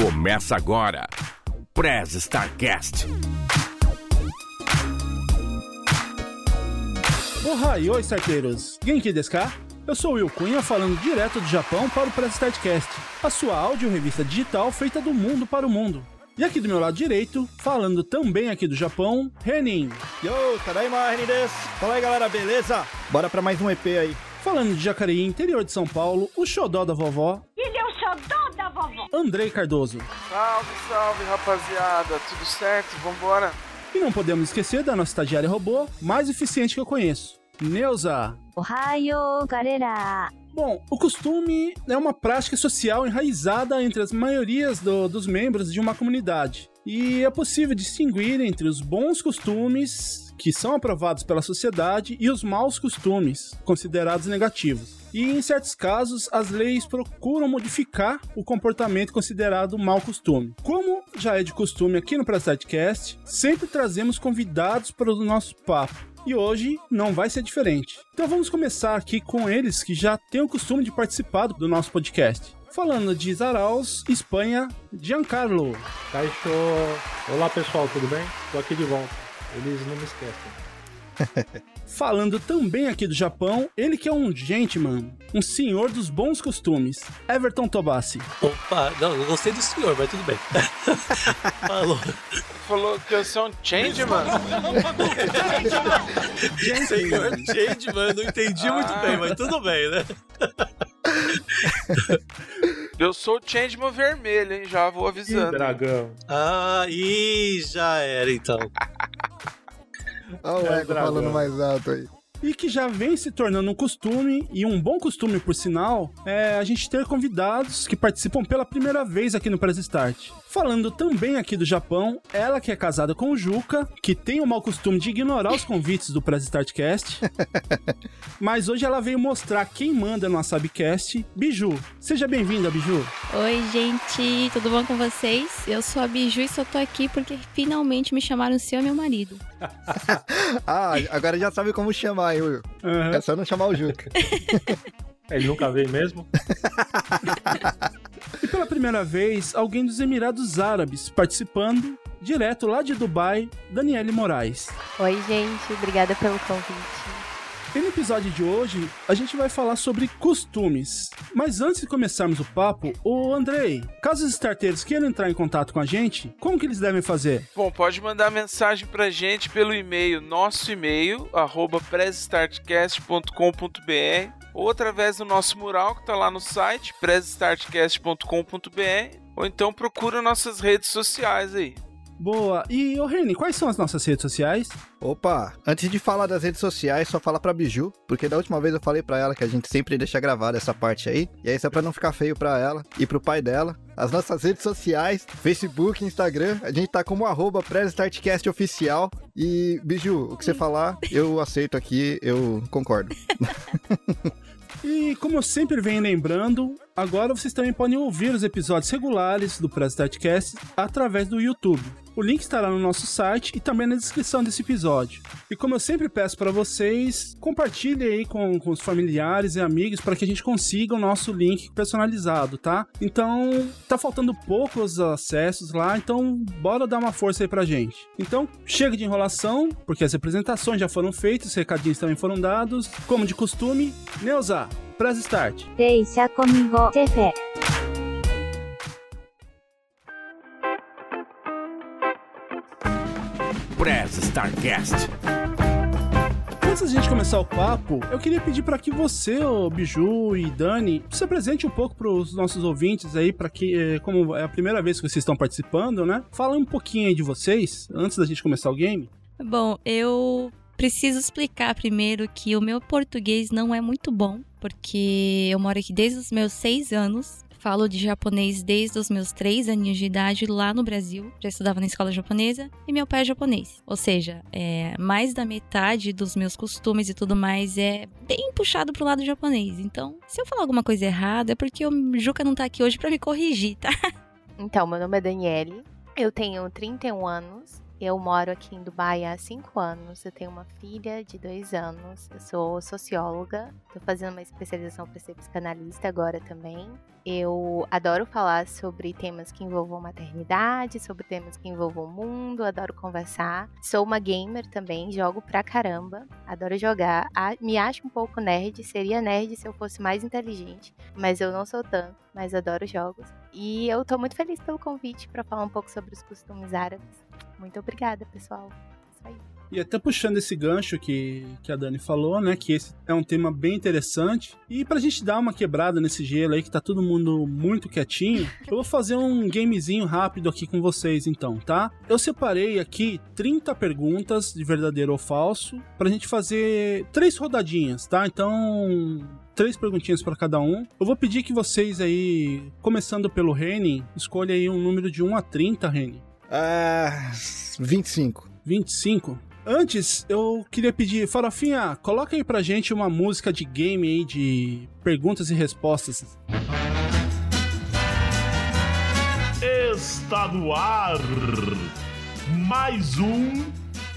Começa agora. Prez Starcast. Ohai, oi, starteiros! Genki desu ka? Eu sou o Will Cunha, falando direto do Japão para o Press Startcast, a sua áudio revista digital feita do mundo para o mundo. E aqui do meu lado direito, falando também aqui do Japão, Renin. Yo, Tadaima, Renin desu. Fala aí, galera, beleza? Bora pra mais um EP aí. Falando de Jacareí, interior de São Paulo, o xodó da vovó, Vovó. Andrei Cardoso. Salve, salve, rapaziada. Tudo certo? Vambora. E não podemos esquecer da nossa estagiária robô mais eficiente que eu conheço, Neuza. Ohio, galera. Bom, o costume é uma prática social enraizada entre as maiorias do- dos membros de uma comunidade. E é possível distinguir entre os bons costumes, que são aprovados pela sociedade, e os maus costumes, considerados negativos. E em certos casos, as leis procuram modificar o comportamento considerado mau costume. Como já é de costume aqui no Prestadcast, sempre trazemos convidados para o nosso papo. E hoje não vai ser diferente. Então vamos começar aqui com eles que já têm o costume de participar do nosso podcast. Falando de Zaraus, Espanha, Giancarlo. Caixo. Olá pessoal, tudo bem? Tô aqui de volta. Eles não me esquecem. Falando também aqui do Japão, ele que é um gentleman, um senhor dos bons costumes, Everton Tobassi. Opa, não, eu gostei do senhor, mas tudo bem. Falou. Falou que eu sou um change, mano. Senhor Change, mano, não entendi muito bem, mas tudo bem, né? Eu sou o changeman vermelho, hein? Já vou Ih, avisando. dragão. Ah, e já era então. Olha o É, Ego dragão. falando mais alto aí. E que já vem se tornando um costume, e um bom costume por sinal, é a gente ter convidados que participam pela primeira vez aqui no Press Start. Falando também aqui do Japão, ela que é casada com o Juca, que tem o mau costume de ignorar os convites do Press Startcast. Mas hoje ela veio mostrar quem manda no Asabcast, Biju. Seja bem-vinda, Biju. Oi, gente, tudo bom com vocês? Eu sou a Biju e só tô aqui porque finalmente me chamaram seu meu marido. Ah, agora já sabe como chamar, hein, Will? Aham. É só não chamar o Juca. Ele nunca veio mesmo? Pela primeira vez, alguém dos Emirados Árabes participando, direto lá de Dubai, Daniele Moraes. Oi, gente, obrigada pelo convite. E no episódio de hoje, a gente vai falar sobre costumes. Mas antes de começarmos o papo, o Andrei, caso os starteiros queiram entrar em contato com a gente, como que eles devem fazer? Bom, pode mandar mensagem pra gente pelo e-mail, nosso e-mail, arroba pressstartcast.com.br ou através do nosso mural que tá lá no site, pressstartcast.com.br ou então procura nossas redes sociais aí. Boa. E, ô Reni, quais são as nossas redes sociais? Opa, antes de falar das redes sociais, só fala pra Biju, porque da última vez eu falei pra ela que a gente sempre deixa gravada essa parte aí, e aí só pra não ficar feio pra ela e pro pai dela. As nossas redes sociais, Facebook, Instagram, a gente tá como arroba oficial. E, Biju, o que você falar, eu aceito aqui, eu concordo. E como eu sempre venho lembrando, agora vocês também podem ouvir os episódios regulares do Startcast através do YouTube. O link estará no nosso site e também na descrição desse episódio. E como eu sempre peço para vocês, compartilhem aí com, com os familiares e amigos para que a gente consiga o nosso link personalizado, tá? Então, tá faltando poucos acessos lá, então bora dar uma força aí pra gente. Então, chega de enrolação, porque as apresentações já foram feitas, os recadinhos também foram dados. Como de costume, Neuza, press start. Deixa comigo, Tefe. Prez Starcast. Antes da gente começar o papo, eu queria pedir para que você, ô Biju e Dani, se apresente um pouco para os nossos ouvintes aí, para que, eh, como é a primeira vez que vocês estão participando, né? Fala um pouquinho aí de vocês, antes da gente começar o game. Bom, eu preciso explicar primeiro que o meu português não é muito bom, porque eu moro aqui desde os meus seis anos. Falo de japonês desde os meus três aninhos de idade lá no Brasil. Já estudava na escola japonesa e meu pai é japonês. Ou seja, é, mais da metade dos meus costumes e tudo mais é bem puxado pro lado japonês. Então, se eu falar alguma coisa errada é porque o Juca não tá aqui hoje pra me corrigir, tá? Então, meu nome é Daniele, eu tenho 31 anos Eu moro aqui em Dubai há cinco anos. Eu tenho uma filha de dois anos. Eu sou socióloga. Tô fazendo uma especialização para ser psicanalista agora também. Eu adoro falar sobre temas que envolvam maternidade, sobre temas que envolvam o mundo. Adoro conversar. Sou uma gamer também. Jogo pra caramba. Adoro jogar. Me acho um pouco nerd. Seria nerd se eu fosse mais inteligente. Mas eu não sou tanto. Mas adoro jogos. E eu tô muito feliz pelo convite para falar um pouco sobre os costumes árabes. Muito obrigada, pessoal. Isso aí. E até puxando esse gancho que, que a Dani falou, né? Que esse é um tema bem interessante. E pra gente dar uma quebrada nesse gelo aí, que tá todo mundo muito quietinho, eu vou fazer um gamezinho rápido aqui com vocês, então, tá? Eu separei aqui 30 perguntas de verdadeiro ou falso, pra gente fazer três rodadinhas, tá? Então. Três perguntinhas pra cada um. Eu vou pedir que vocês aí, começando pelo Reni, escolha aí um número de 1 a 30, Reni. Ah, 25. 25. Antes, eu queria pedir, Farofinha, coloca aí pra gente uma música de game aí de perguntas e respostas. Está no ar mais um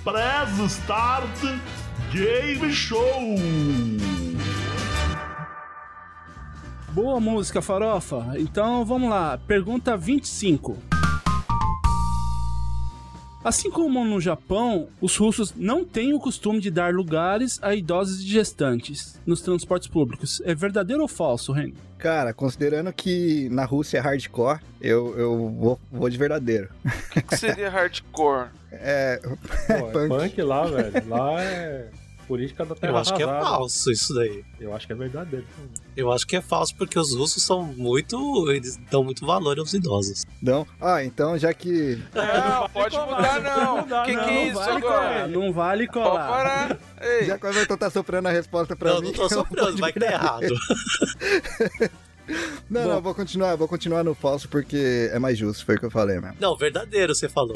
Press Start Game Show. Boa música, Farofa. Então vamos lá, pergunta 25. Assim como no Japão, os russos não têm o costume de dar lugares a idosos e gestantes nos transportes públicos. É verdadeiro ou falso, Ren? Cara, considerando que na Rússia é hardcore, eu, eu vou, vou de verdadeiro. O que, que seria hardcore? É. Pô, é punk. punk lá, velho. Lá é política da terra Eu acho que é arrasada. falso isso daí. Eu acho que é verdadeiro. Eu acho que é falso porque os russos são muito. Eles dão muito valor aos idosos. Não? Ah, então já que. Não, pode mudar não. O que, que é isso vale agora? colar, não vale Pode colar. parar. Ei, Já que o Everton tá soprando a resposta pra Não, mim. não tô eu vou soprando, de vai que tá errado. Não, não, vou continuar, vou continuar no falso porque é mais justo, foi o que eu falei mesmo. Não, verdadeiro você falou.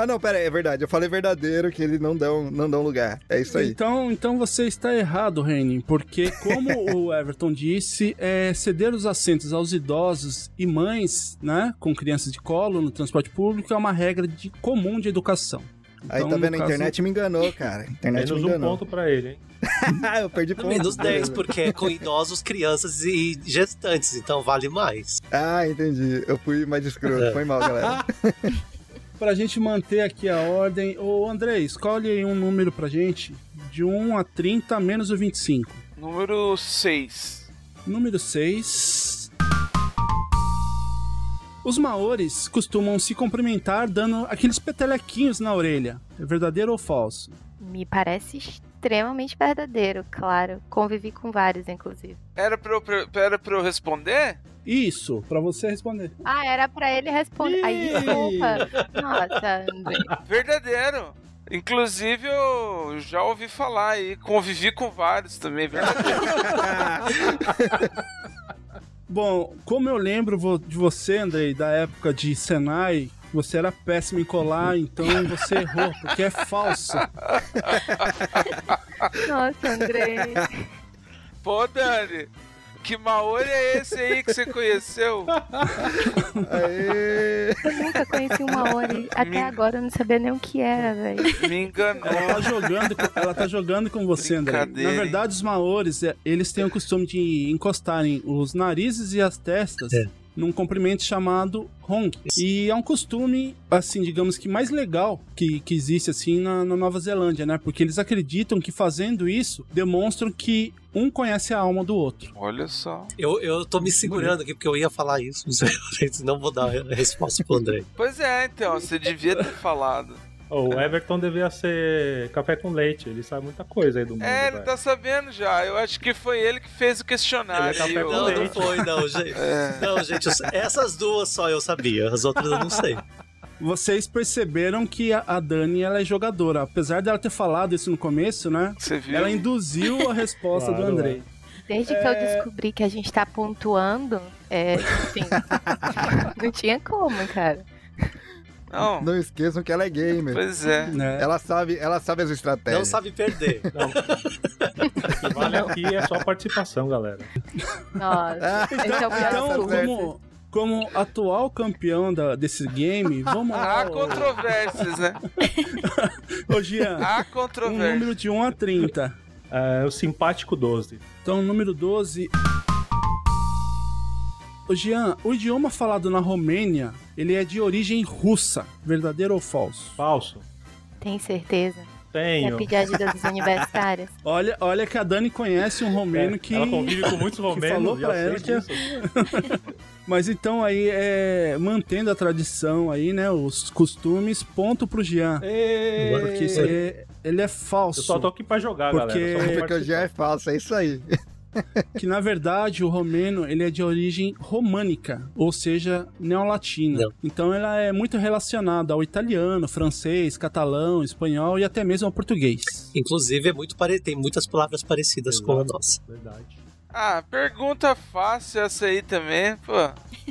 Ah, não, pera aí, é verdade. Eu falei verdadeiro que eles não dão, não dão lugar. É isso aí. Então, então você está errado, Renin, porque como o Everton disse, é, ceder os assentos aos idosos e mães, né, com crianças de colo no transporte público é uma regra de comum de educação. Aí Então, tá no vendo, a caso- internet me enganou, cara. A internet me Menos um enganou. ponto pra ele, hein? eu perdi ponto. Menos 10, porque é com idosos, crianças e gestantes, então vale mais. Ah, entendi. Eu fui mais escroto. É. Foi mal, galera. Pra gente manter aqui a ordem, ô André, escolhe aí um número pra gente de 1 a 30 menos o 25. número 6. Número 6. Os maores costumam se cumprimentar dando aqueles petelequinhos na orelha. É verdadeiro ou falso? Me parece extremamente verdadeiro, claro. Convivi com vários, inclusive. Era pra, eu, pra- era pra eu responder? Isso, pra você responder. Ah, era pra ele responder. Ai, desculpa. Nossa, André. Verdadeiro. Inclusive, eu já ouvi falar e convivi com vários também, verdadeiro. Bom, como eu lembro de você, Andrei, da época de Senai, você era péssimo em colar, então você errou, porque é falso. Nossa, André. Pô, Dani, que Maori é esse aí que você conheceu? Aê! Eu nunca conheci um Maori. Até Me- agora eu não sabia nem o que era, velho. Me enganou. Ela tá jogando, com- ela tá jogando com você, André. Na verdade, os maores, é, eles têm o costume de encostarem os narizes e as testas É. num comprimento chamado honk. E é um costume, assim, digamos que mais legal que, que existe, assim, na, na Nova Zelândia, né? Porque eles acreditam que fazendo isso, demonstram que um conhece a alma do outro. Olha só. Eu, eu tô me segurando aqui porque eu ia falar isso, não vou dar a resposta pro André. Pois é, então, você devia ter falado. O Everton devia ser café com leite. Ele sabe muita coisa aí do mundo. É, ele velho. tá sabendo já. Eu acho que foi ele que fez o questionário. Ele é. Não, não leite. foi, não, gente. É. Não, gente, eu- essas duas só eu sabia, as outras eu não sei. Vocês perceberam que a, Dani, ela é jogadora. Apesar dela ter falado isso no começo, né? Você viu? Ela induziu a resposta Claro, do Andrei. Desde que eu descobri que a gente tá pontuando, é, assim, não tinha como, cara. Não, Não esqueçam que ela é gamer. pois é. Né? Ela sabe, ela sabe as Não estratégias. sabe perder. Não. O que vale aqui é só participação, galera. Nossa, esse é o pior Então, como, como atual campeão da- desse game, vamos lá. Há controvérsias, né? Ô, Jean, Há um controvérsias. número de 1 a 30. É, o simpático 12. Então, número 12. Ô, Jean, o idioma falado na Romênia, ele é de origem russa. Verdadeiro ou falso? Falso. Tem certeza? Quer Tenho. pedir ajuda dos universitários? Olha, olha que a Dani conhece um romeno É, que. Ela convive com muitos que romenos. falou já pra ela que é-. Mas então aí, é, mantendo a tradição aí, né? Os costumes, ponto pro Jean. Ê, Porque isso aí, é- ele é falso. Eu só tô aqui pra jogar, Porque- galera. Porque o Jean é falso, é isso aí. Que na verdade o romeno ele é de origem românica, ou seja, neolatina. Não. Então ela é muito relacionada ao italiano, francês, catalão, espanhol e até mesmo ao português. Inclusive, é muito pare... tem muitas palavras parecidas com a nossa. Verdade. Ah, pergunta fácil essa aí também, pô.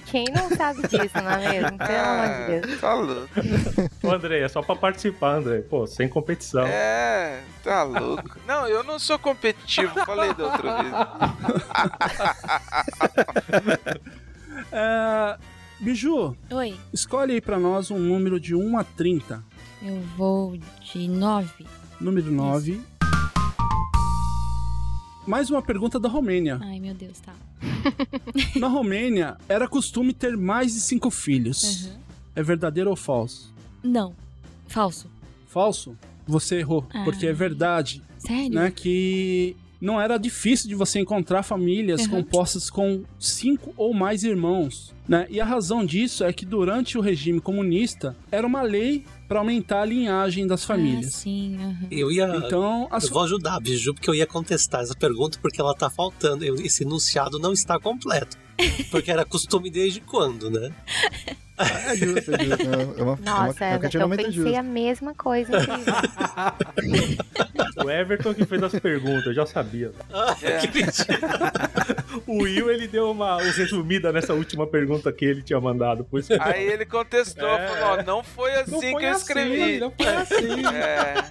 Quem não sabe disso, não é mesmo? Pelo amor de Deus. Ah, tá louco. Ô, André, é só pra participar, André. Pô, sem competição. É, tá louco. Não, eu não sou competitivo, falei da outra vez. É, Biju, Oi, escolhe aí pra nós um número de 1 a 30. eu vou de 9. Número 9. Mais uma pergunta da Romênia. Ai, meu Deus, tá. Na Romênia, era costume ter mais de cinco filhos. Uhum. É verdadeiro ou falso? Não, falso. Falso? Você errou, Ah. porque é verdade, Sério? né? Que não era difícil de você encontrar famílias Uhum. compostas com cinco ou mais irmãos, né? E a razão disso é que durante o regime comunista era uma lei para aumentar a linhagem das Ah, famílias. sim, aham. Eu ia. Então, as Eu vou ajudar a Biju, porque eu ia contestar essa pergunta porque ela tá faltando. Esse enunciado não está completo. Porque era costume desde quando, né? É justo, é justo. É uma, é uma- Nossa, é um eu pensei justo. a mesma coisa. O Everton que fez as perguntas, eu já sabia. É. Que mentira. O Will, ele deu uma resumida nessa última pergunta que ele tinha mandado. Por isso que... Aí ele contestou, É. falou, não foi assim Não foi que eu assim, escrevi. não foi assim. É,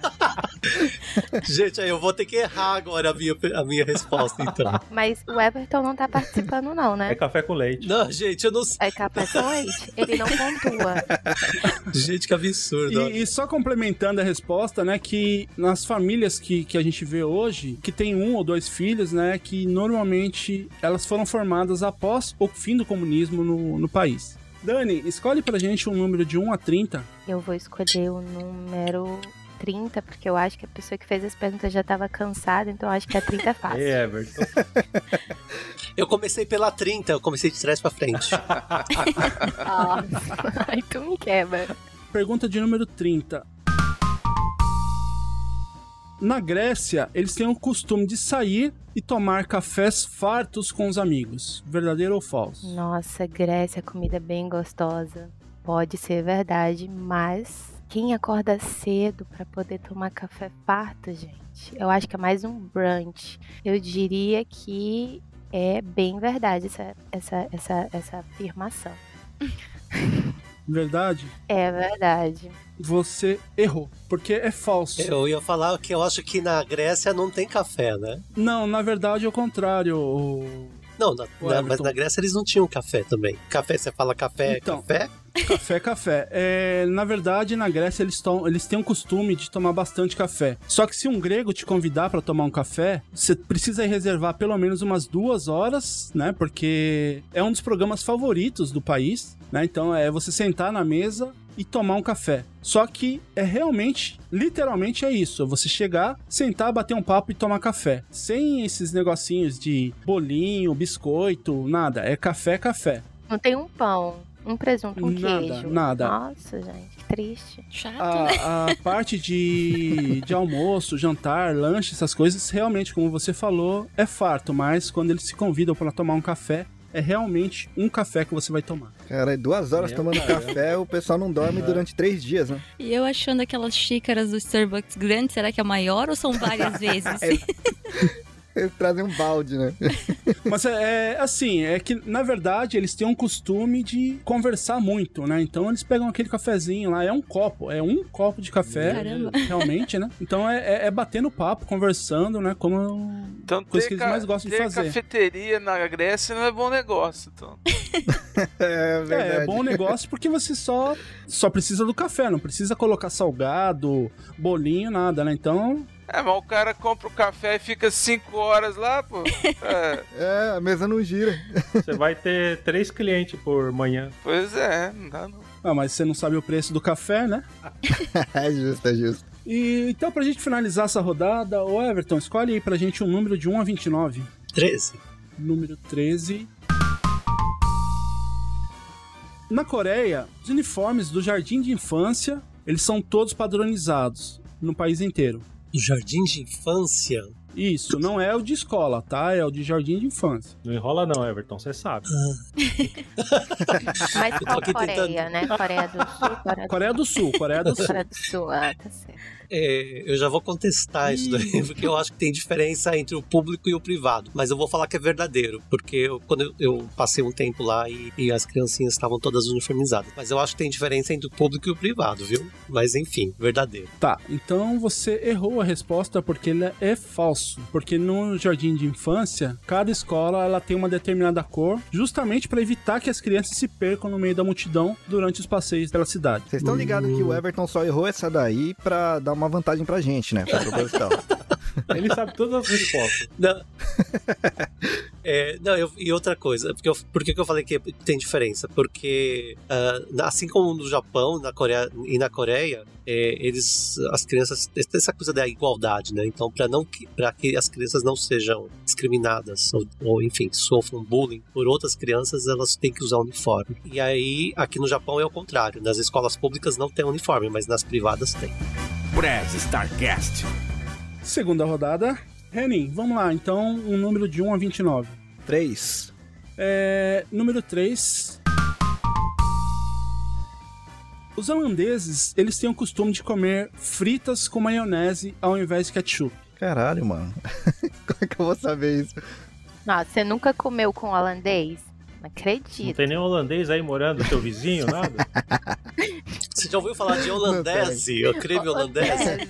Gente, aí eu vou ter que errar agora a minha, a minha resposta, então. Mas o Everton não tá participando, não, É né? café com leite. Não, gente, eu não sei. É café com leite. Ele não pontua. Gente, que absurdo. E, e só complementando a resposta, né, que nas famílias que, que a gente vê hoje, que tem um ou dois filhos, né, que normalmente elas foram formadas após o fim do comunismo no, no país. Dani, escolhe pra gente um número de 1 a 30. Eu vou escolher o número 30, porque eu acho que a pessoa que fez as perguntas já tava cansada, então eu acho que a 30 é fácil. É, Everton. Eu comecei pela 30, eu comecei de trás pra frente. Ai, tu me quebra. Pergunta de número 30. Na Grécia, eles têm o costume de sair e tomar cafés fartos com os amigos. Verdadeiro ou falso? Nossa, Grécia, comida bem gostosa. Pode ser verdade, mas quem acorda cedo pra poder tomar café farto, gente? Eu acho que é mais um brunch. Eu diria que é bem verdade essa, essa, essa, essa afirmação. Verdade? É verdade. Você errou, porque é falso. Eu ia falar que eu acho que na Grécia não tem café, né? Não, na verdade é o contrário. o- Não, na- na- mas na Grécia eles não tinham café também. Café, você fala café, Então. café? Café, café. É, na verdade, na Grécia eles, tom, eles têm o costume de tomar bastante café. Só que se um grego te convidar pra tomar um café, você precisa reservar pelo menos umas duas horas, né? Porque é um dos programas favoritos do país, né? Então é você sentar na mesa e tomar um café. Só que é realmente, literalmente é isso. É você chegar, sentar, bater um papo e tomar café. Sem esses negocinhos de bolinho, biscoito, nada. É café, café. Não tem um pão, um presunto, um Nada, queijo. nada. Nossa, gente, que triste. Chato, né? a, a parte de, de almoço, jantar, lanche, essas coisas, realmente, como você falou, é farto, mas quando eles se convidam para tomar um café, é realmente um café que você vai tomar. Cara, é duas horas Meu tomando caramba. café, o pessoal não dorme durante três dias, né? E eu achando aquelas xícaras do Starbucks grandes, será que é maior ou são várias vezes? Eles trazem um balde, né? Mas é, é assim, é que na verdade eles têm um costume de conversar muito, né? Então eles pegam aquele cafezinho lá, é um copo, é um copo de café, Caramba. realmente, né? Então é, é, é batendo papo, conversando, né? Como Então Coisa que eles mais gostam de ter fazer. cafeteria na Grécia não é bom negócio, então. É É, é bom negócio porque você só, só precisa do café, não precisa colocar salgado, bolinho, nada, né? Então, É, mas o cara compra o café e fica 5 horas lá, pô. É, É, a mesa não gira. Você vai ter três clientes por manhã. pois é, não dá não. ah, mas você não sabe o preço do café, né? é justo, é justo. E então, pra gente finalizar essa rodada, o Everton, escolhe aí pra gente um número de 1 a 29. 13. Número 13. Na Coreia, os uniformes do jardim de infância, eles são todos padronizados no país inteiro. Do jardim de infância. Isso, não é o de escola, tá? É o de jardim de infância. Não enrola não, Everton, você sabe. Mas Eu tô qual Coreia, tentando- né? Coreia do Sul, Coreia do Coreia do Sul, Coreia do Sul. Coreia do Sul. Ah, tá certo. É, eu já vou contestar isso daí, porque eu acho que tem diferença entre o público e o privado. Mas eu vou falar que é verdadeiro, porque eu- quando eu, eu passei um tempo lá e, e as criancinhas estavam todas uniformizadas. Mas eu acho que tem diferença entre o público e o privado, viu? Mas enfim, verdadeiro. Tá, então você errou a resposta porque ele é falso. Porque no jardim de infância, cada escola ela tem uma determinada cor, justamente para evitar que as crianças se percam no meio da multidão durante os passeios pela cidade. Vocês estão ligados que o Everton só errou essa daí pra dar uma vantagem pra gente, né? Foi proposital. Ele sabe todas as respostas. Não, É, não eu- e outra coisa, porque eu- por que, que eu falei que tem diferença? Porque ah, assim como no Japão na Coreia, e na Coreia, é, eles, as crianças, tem essa coisa da igualdade, né? Então, para não para que as crianças não sejam discriminadas ou, ou, enfim, sofram bullying por outras crianças, elas têm que usar uniforme. E aí, aqui no Japão é o contrário. Nas escolas públicas não tem uniforme, mas nas privadas tem. Prez Starcast. Segunda rodada. Renin, vamos lá, então, um número de 1 a 29. 3. É, número 3. Os holandeses, eles têm o costume de comer fritas com maionese ao invés de ketchup. Caralho, mano. Como é que eu vou saber isso? Nossa, você nunca comeu com holandês? Não Não acredito. tem nenhum holandês aí morando, seu vizinho, nada? Você já ouviu falar de holandese? Eu creme holandese?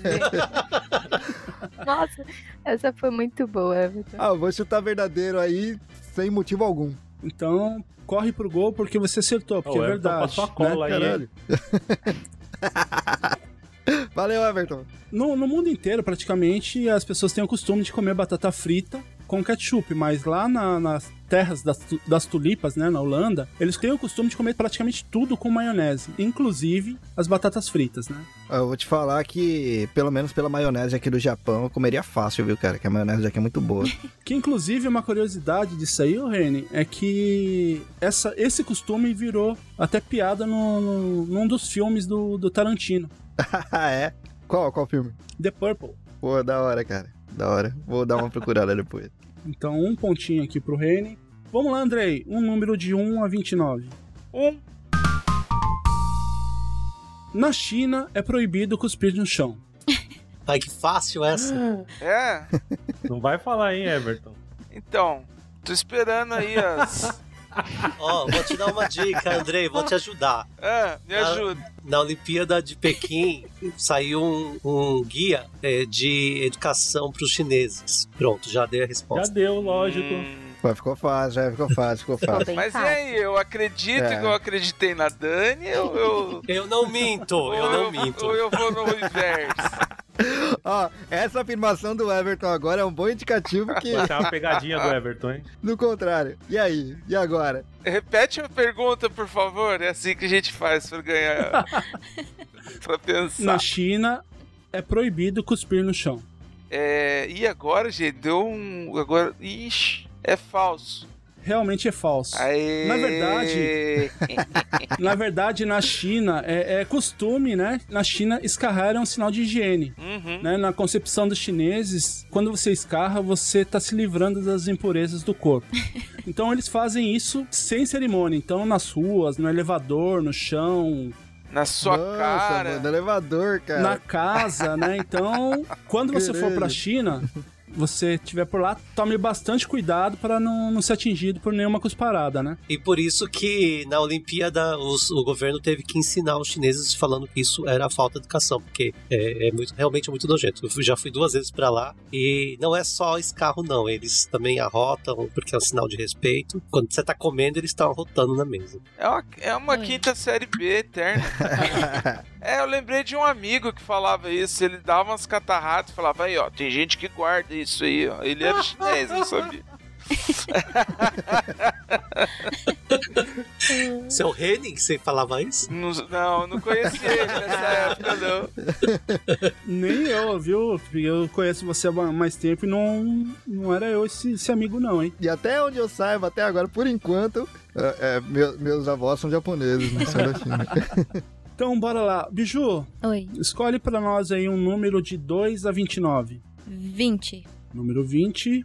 Nossa, essa foi muito boa, Everton. Ah, vou chutar verdadeiro aí, sem motivo algum. Então, corre pro gol porque você acertou, porque Ô, é verdade. passou a cola né? aí, Caralho. Valeu, Everton. No, no mundo inteiro, praticamente, as pessoas têm o costume de comer batata frita com ketchup, mas lá na- nas terras das, das tulipas, né, na Holanda, eles têm o costume de comer praticamente tudo com maionese, inclusive as batatas fritas, né? Eu vou te falar que, pelo menos pela maionese aqui do Japão, eu comeria fácil, viu, cara? Que a maionese aqui é muito boa. Que inclusive uma curiosidade disso aí, Reni, é que essa, esse costume virou até piada no, no- num dos filmes do, do Tarantino, ah, é? Qual? Qual filme? The Purple. Pô, da hora, cara. Da hora. Vou dar uma procurada depois. Então, um pontinho aqui pro Reni. Vamos lá, Andrei. Um número de 1 a 29. Um. Na China, é proibido cuspir no chão. Ai, que fácil essa. É? Não vai falar, hein, Everton? Então, tô esperando aí as. Ó, vou te dar uma dica, Andrei, vou te ajudar. É, me ajuda. Na Olimpíada de Pequim saiu um, um guia é, de educação para os chineses. Pronto, já dei a Já resposta. deu, lógico. Hum, Pô, ficou fácil, já ficou fácil, ficou fácil. mas e fácil. aí, eu acredito É. que eu acreditei na Dani ou eu. Eu não minto, eu não minto. Ou eu vou no inverso. Ó, essa afirmação do Everton agora é um bom indicativo que, Essa é uma pegadinha do Everton, hein? no contrário. E aí? E agora? Repete a pergunta, por favor. É assim que a gente faz pra ganhar. pra pensar. Na China, é proibido cuspir no chão. É, e agora, gente, deu um. Agora. Ixi, é falso. Realmente é falso. Aê. Na verdade- Na verdade, na China, é, é costume, né? Na China, escarrar é um sinal de higiene. Uhum. Né? Na concepção dos chineses, quando você escarra, você tá se livrando das impurezas do corpo. Então eles fazem isso sem cerimônia. Então, nas ruas, no elevador, no chão, Na sua Nossa, cara. mano, elevador, cara. na casa, né? Então, quando você for pra Caralho. China, você estiver por lá, tome bastante cuidado para não, não ser atingido por nenhuma cusparada, né? E por isso que na Olimpíada os- o governo teve que ensinar os chineses falando que isso era falta de educação, porque é, é muito, realmente muito nojento. Eu já fui duas vezes pra lá e não é só esse carro, não. Eles também arrotam, porque é um sinal de respeito. Quando você tá comendo, eles estão arrotando na mesa. É uma, é uma quinta série B eterna. é, eu lembrei de um amigo que falava isso. Ele dava umas catarradas e falava: aí, ó, tem gente que guarda isso aí, ó. Ele era chinês, não sabia. Seu Henning, você falava isso? Não, não, não conhecia ele nessa época, não. Nem eu, viu? Eu conheço você há mais tempo e não, não era eu esse, esse amigo, não, hein? E até onde eu saiba, até agora, por enquanto, é, é, meu- meus avós são japoneses, não são da China. Então, bora lá. Biju, Oi. escolhe pra nós aí um número de 2 a 29. 20. Número 20.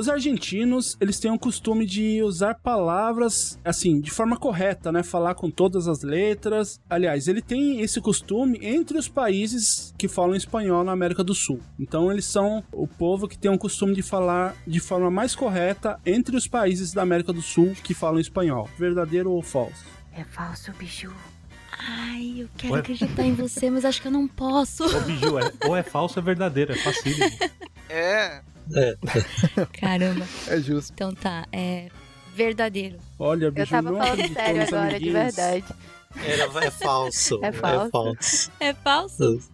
Os argentinos, eles têm o costume de usar palavras, assim, de forma correta, né? Falar com todas as letras. Aliás, ele tem esse costume entre os países que falam espanhol na América do Sul. Então, eles são o povo que tem o costume de falar de forma mais correta entre os países da América do Sul que falam espanhol. Verdadeiro ou falso? É falso, biju. Ai, eu quero Ué? acreditar em você, mas acho que eu não posso. Ô, Biju, é, ou é falso ou é verdadeiro, é facílimo. É. Caramba. É justo. Então tá, é verdadeiro. Olha, Eu tava falando sério agora, de verdade. Era, é falso. É falso. falso. É falso?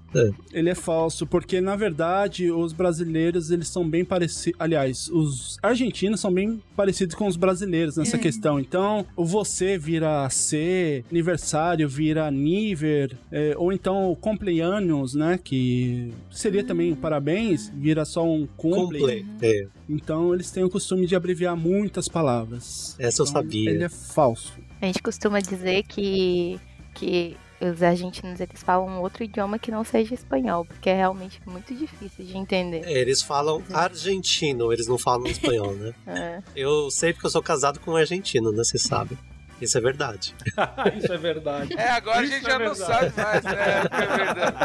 Ele é falso, porque na verdade os brasileiros eles são bem parecidos. Aliás, os argentinos são bem parecidos com os brasileiros nessa É. questão. Então, o você vira C, aniversário vira nível, é, ou então o cumpleaños, né? Que seria também o parabéns, vira só um cumple. Cumple, é. Então, eles têm o costume de abreviar muitas palavras. Essa eu Então, sabia. Ele é falso. A gente costuma dizer que, que os argentinos eles falam outro idioma que não seja espanhol, porque é realmente muito difícil de entender. É, Eles falam argentino, eles não falam espanhol, né? É. Eu sei porque eu sou casado com um argentino, né? Você sabe. Isso é verdade. Isso é verdade. É, agora a Isso gente é já não verdade. sabe mais, né? É, é verdade.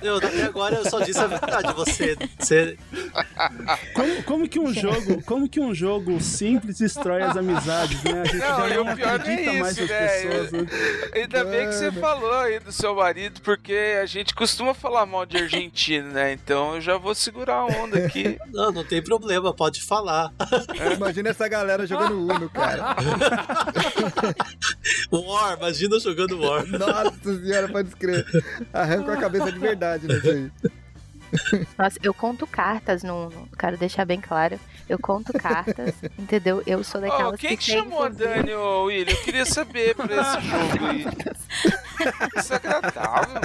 Eu, até agora eu só disse a verdade. Você. você... Como, como que um jogo, como que um jogo simples destrói as amizades, né? A gente Não, já e o não pior não acredita é mais isso, nas né? pessoas. né? Ainda bem que você falou aí do seu marido, porque a gente costuma falar mal de argentino, né? Então eu já vou segurar a onda aqui. Não, não tem problema, pode falar. Imagina essa galera jogando Uno, cara. War, imagina jogando War. Nossa senhora, pode escrever. Arranca a cabeça de verdade nisso aí. Nossa, eu conto cartas, no, no- quero deixar bem claro. Eu conto cartas, entendeu? Eu sou daquelas Ó, quem que tem, chamou a Dani, William? Eu queria saber pra esse jogo aí. Desagradável.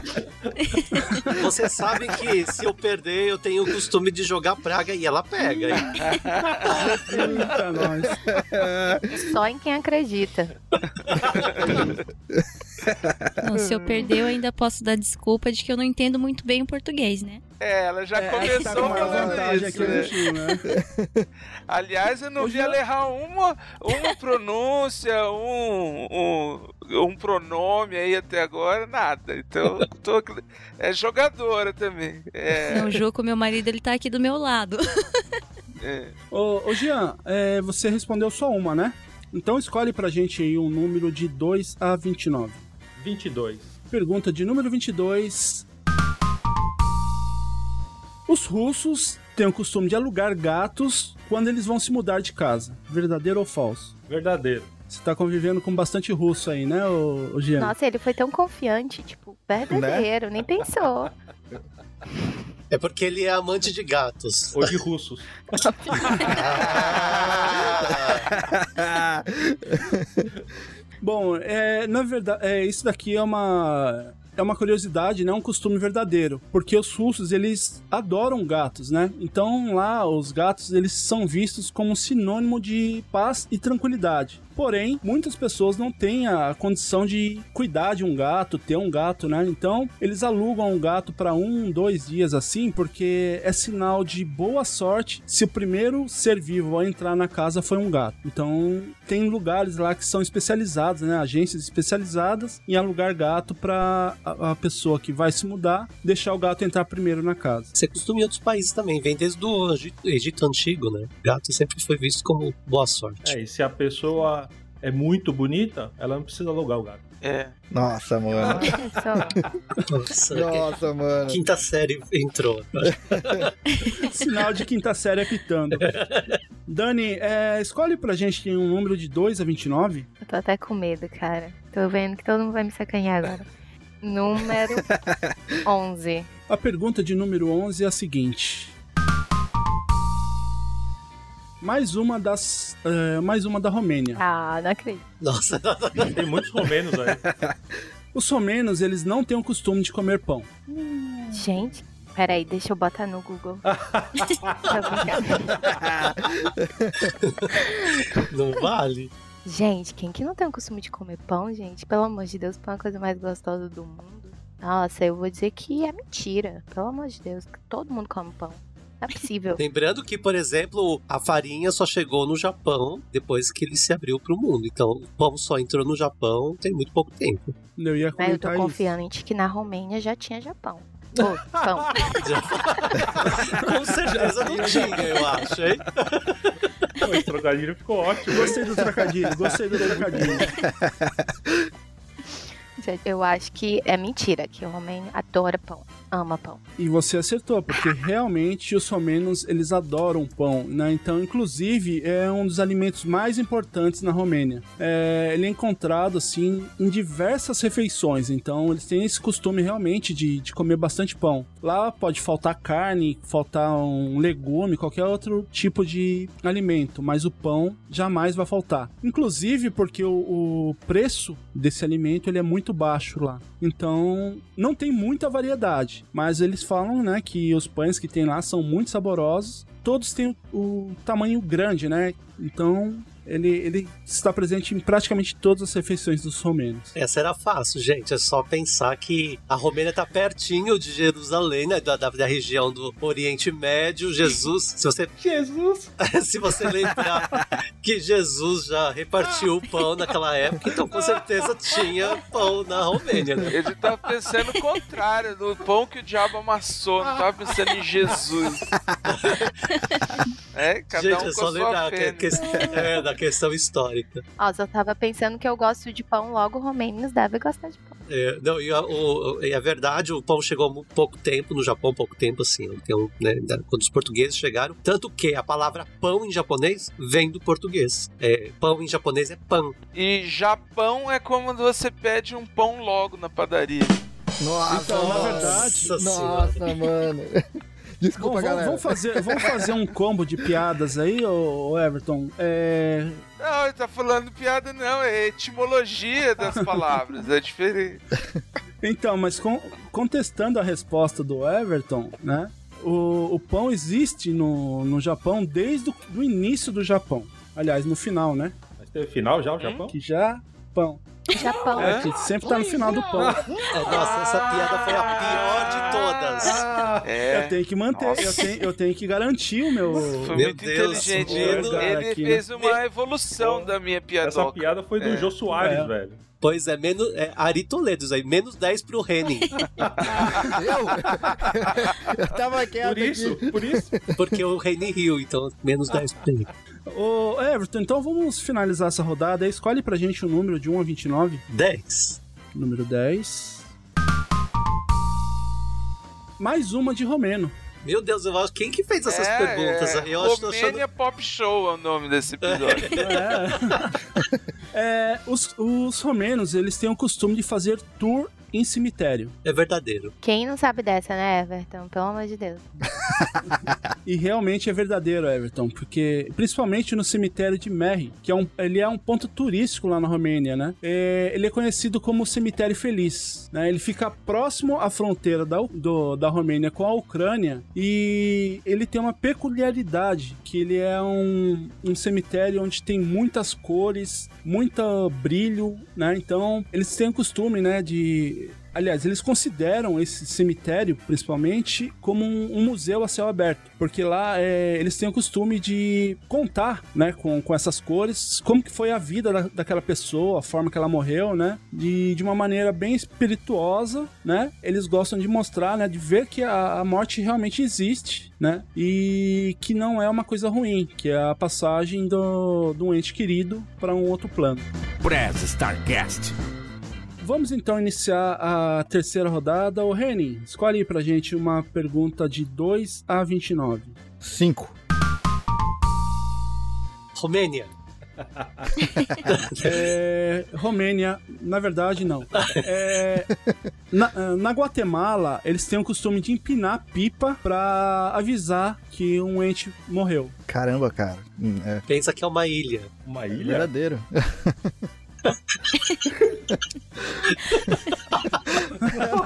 Você sabe que se eu perder, eu tenho o costume de jogar praga e ela pega, hein? Eita, nós. Só em quem acredita. Não, se eu perder, eu ainda posso dar desculpa de que eu não entendo muito bem o português, né? É, ela já É, tá começou com uma falando isso, aqui né? né? Aliás, eu não vi ela errar uma, uma pronúncia, um, um, um pronome aí até agora, nada. Então, tô, é jogadora também. É, Não, o Juco, meu marido, ele tá aqui do meu lado. é. Ô, ô Jean, é, você respondeu só uma, né? Então escolhe pra gente aí um número de 2 a 29. 22. Pergunta de número 22. Os russos têm o costume de alugar gatos quando eles vão se mudar de casa. Verdadeiro ou falso? Verdadeiro. Você tá convivendo com bastante russo aí, né, ô Jean? Nossa, ele foi tão confiante, tipo, verdadeiro, nem pensou. É porque ele é amante de gatos. Ou de russos. Bom, é, na verdade, é, isso daqui é uma é uma curiosidade, né? Um costume verdadeiro, porque os russos eles adoram gatos, né? Então lá os gatos eles são vistos como sinônimo de paz e tranquilidade. Porém, muitas pessoas não têm a condição de cuidar de um gato, ter um gato, né? Então, eles alugam um gato para um, dois dias assim, porque é sinal de boa sorte se o primeiro ser vivo a entrar na casa foi um gato. Então, tem lugares lá que são especializados, né? Agências especializadas em alugar gato para a, a pessoa que vai se mudar deixar o gato entrar primeiro na casa. Isso é costume em outros países também. Vem desde o Egito, Egito Antigo, né? Gato sempre foi visto como boa sorte. É, e se a pessoa é muito bonita, ela não precisa alugar o gato. É. Nossa, mano. Nossa, Nossa, mano. Quinta série entrou. Sinal de quinta série apitando. Dani, é, escolhe pra gente um número de 2 a 29. Eu tô até com medo, cara. Tô vendo que todo mundo vai me sacanhar agora. Número 11. A pergunta de número 11 é a seguinte. Mais uma das. é, mais uma da Romênia. Ah, não acredito. Nossa, tem muitos romenos aí. Os romenos, eles não têm o costume de comer pão. Gente, peraí, deixa eu botar no Google. Não vale? gente, quem que não tem o costume de comer pão, gente? Pelo amor de Deus, pão é a coisa mais gostosa do mundo. Nossa, eu vou dizer que é mentira. Pelo amor de Deus, que todo mundo come pão. Não é possível. Lembrando que, por exemplo, a farinha só chegou no Japão depois que ele se abriu pro mundo. Então, o pão só entrou no Japão tem muito pouco tempo. Eu ia Mas eu tô comentar isso. confiante que na Romênia já tinha Japão. Ô, pão. Com certeza não tinha, eu acho, hein? Pô, esse trocadilho ficou ótimo. Gostei do trocadilho, gostei do trocadilho. Eu acho que é mentira que o Romênia adora pão. Ama pão. E você acertou, porque realmente os romenos, eles adoram pão, né? Então, inclusive, é um dos alimentos mais importantes na Romênia. É, ele é encontrado, assim, em diversas refeições. Então, eles têm esse costume realmente de, de comer bastante pão. Lá pode faltar carne, faltar um legume, qualquer outro tipo de alimento, mas o pão jamais vai faltar. Inclusive porque o, o preço desse alimento ele é muito baixo lá. Então, não tem muita variedade, mas eles falam, né, que os pães que tem lá são muito saborosos. Todos têm o, o tamanho grande, né? Então, ele, ele está presente em praticamente todas as refeições dos romenos. Essa era fácil, gente. É só pensar que a Romênia tá pertinho de Jerusalém, né? Da, da, da região do Oriente Médio. Jesus, se você. Jesus! se você lembrar que Jesus já repartiu o pão naquela época, então com certeza tinha pão na Romênia, né? Ele tava pensando o contrário, do pão que o diabo amassou, não tava pensando em Jesus. É, cada gente, um é só lembrar que, pena. que, é, da questão histórica. Ó, só tava pensando que eu gosto de pão, logo romênios devem gostar de pão. É, não, e a, o, e a verdade, o pão chegou há muito pouco tempo no Japão, pouco tempo assim. Então, né, quando os portugueses chegaram, tanto que a palavra pão em japonês vem do português. É, pão em japonês é pão. E Japão é como você pede um pão logo na padaria. Nossa, Então, na nossa, verdade- Nossa, mano. Desculpa, Vamos, galera. vamos fazer, vamos fazer um combo de piadas aí, ô, ô Everton. É, Não, ele tá falando piada não, é etimologia das palavras, é diferente. Então, mas com- contestando a resposta do Everton, né? O, o pão existe no, no Japão desde o do início do Japão. Aliás, no final, né? Mas teve final já o Japão? Que já pão. Japão. É, que sempre tá no final do pão. É, nossa, essa piada foi a pior de todas. É. Eu tenho que manter, eu tenho, eu tenho que garantir o meu. Foi Meu muito Deus, inteligente. Ele, ele Aqui, né? fez uma evolução da minha Essa piadoca. piada foi do É. Jô Soares, É. velho. Pois é, menos, é Ari Toledo, aí, menos 10 pro Henning. Eu? eu tava quieto Por isso, aqui. por isso. Porque o Henning riu, então menos 10 pro ele. Ô, Everton, então vamos finalizar essa rodada. Escolhe pra gente o número de 1 a 29. 10. Número 10. Mais uma de romeno. Meu Deus, eu acho quem que fez essas É, perguntas? é. Eu acho, achando Pop Show é o nome desse episódio. É. É, os, os romenos, eles têm o costume de fazer tour em cemitério. é verdadeiro. Quem não sabe dessa, né, Everton? Pelo amor de Deus. E realmente é verdadeiro, Everton, porque principalmente no cemitério de Merri, que é um, ele é um ponto turístico lá na Romênia, né? É, ele é conhecido como cemitério feliz, né? Ele fica próximo à fronteira da, do- da Romênia com a Ucrânia e ele tem uma peculiaridade, que ele é um, um cemitério onde tem muitas cores, muito brilho, né? Então, eles têm o costume, né, de aliás, eles consideram esse cemitério, principalmente, como um, um museu a céu aberto, porque lá é, eles têm o costume de contar, né, com, com essas cores, como que foi a vida da, daquela pessoa, a forma que ela morreu, né, de, de uma maneira bem espirituosa, né, eles gostam de mostrar, né, de ver que a, a morte realmente existe, né, e que não é uma coisa ruim, que é a passagem do, do ente querido para um outro plano. Prez Starcast. Vamos então iniciar a terceira rodada. O Reni, escolhe aí pra gente uma pergunta de 2 a 29. 5. Romênia. É, Romênia, na verdade, não. É, na, na Guatemala, eles têm o costume de empinar pipa pra avisar que um ente morreu. Caramba, cara. Hum, É Pensa que é uma ilha. Uma ilha? verdadeiro.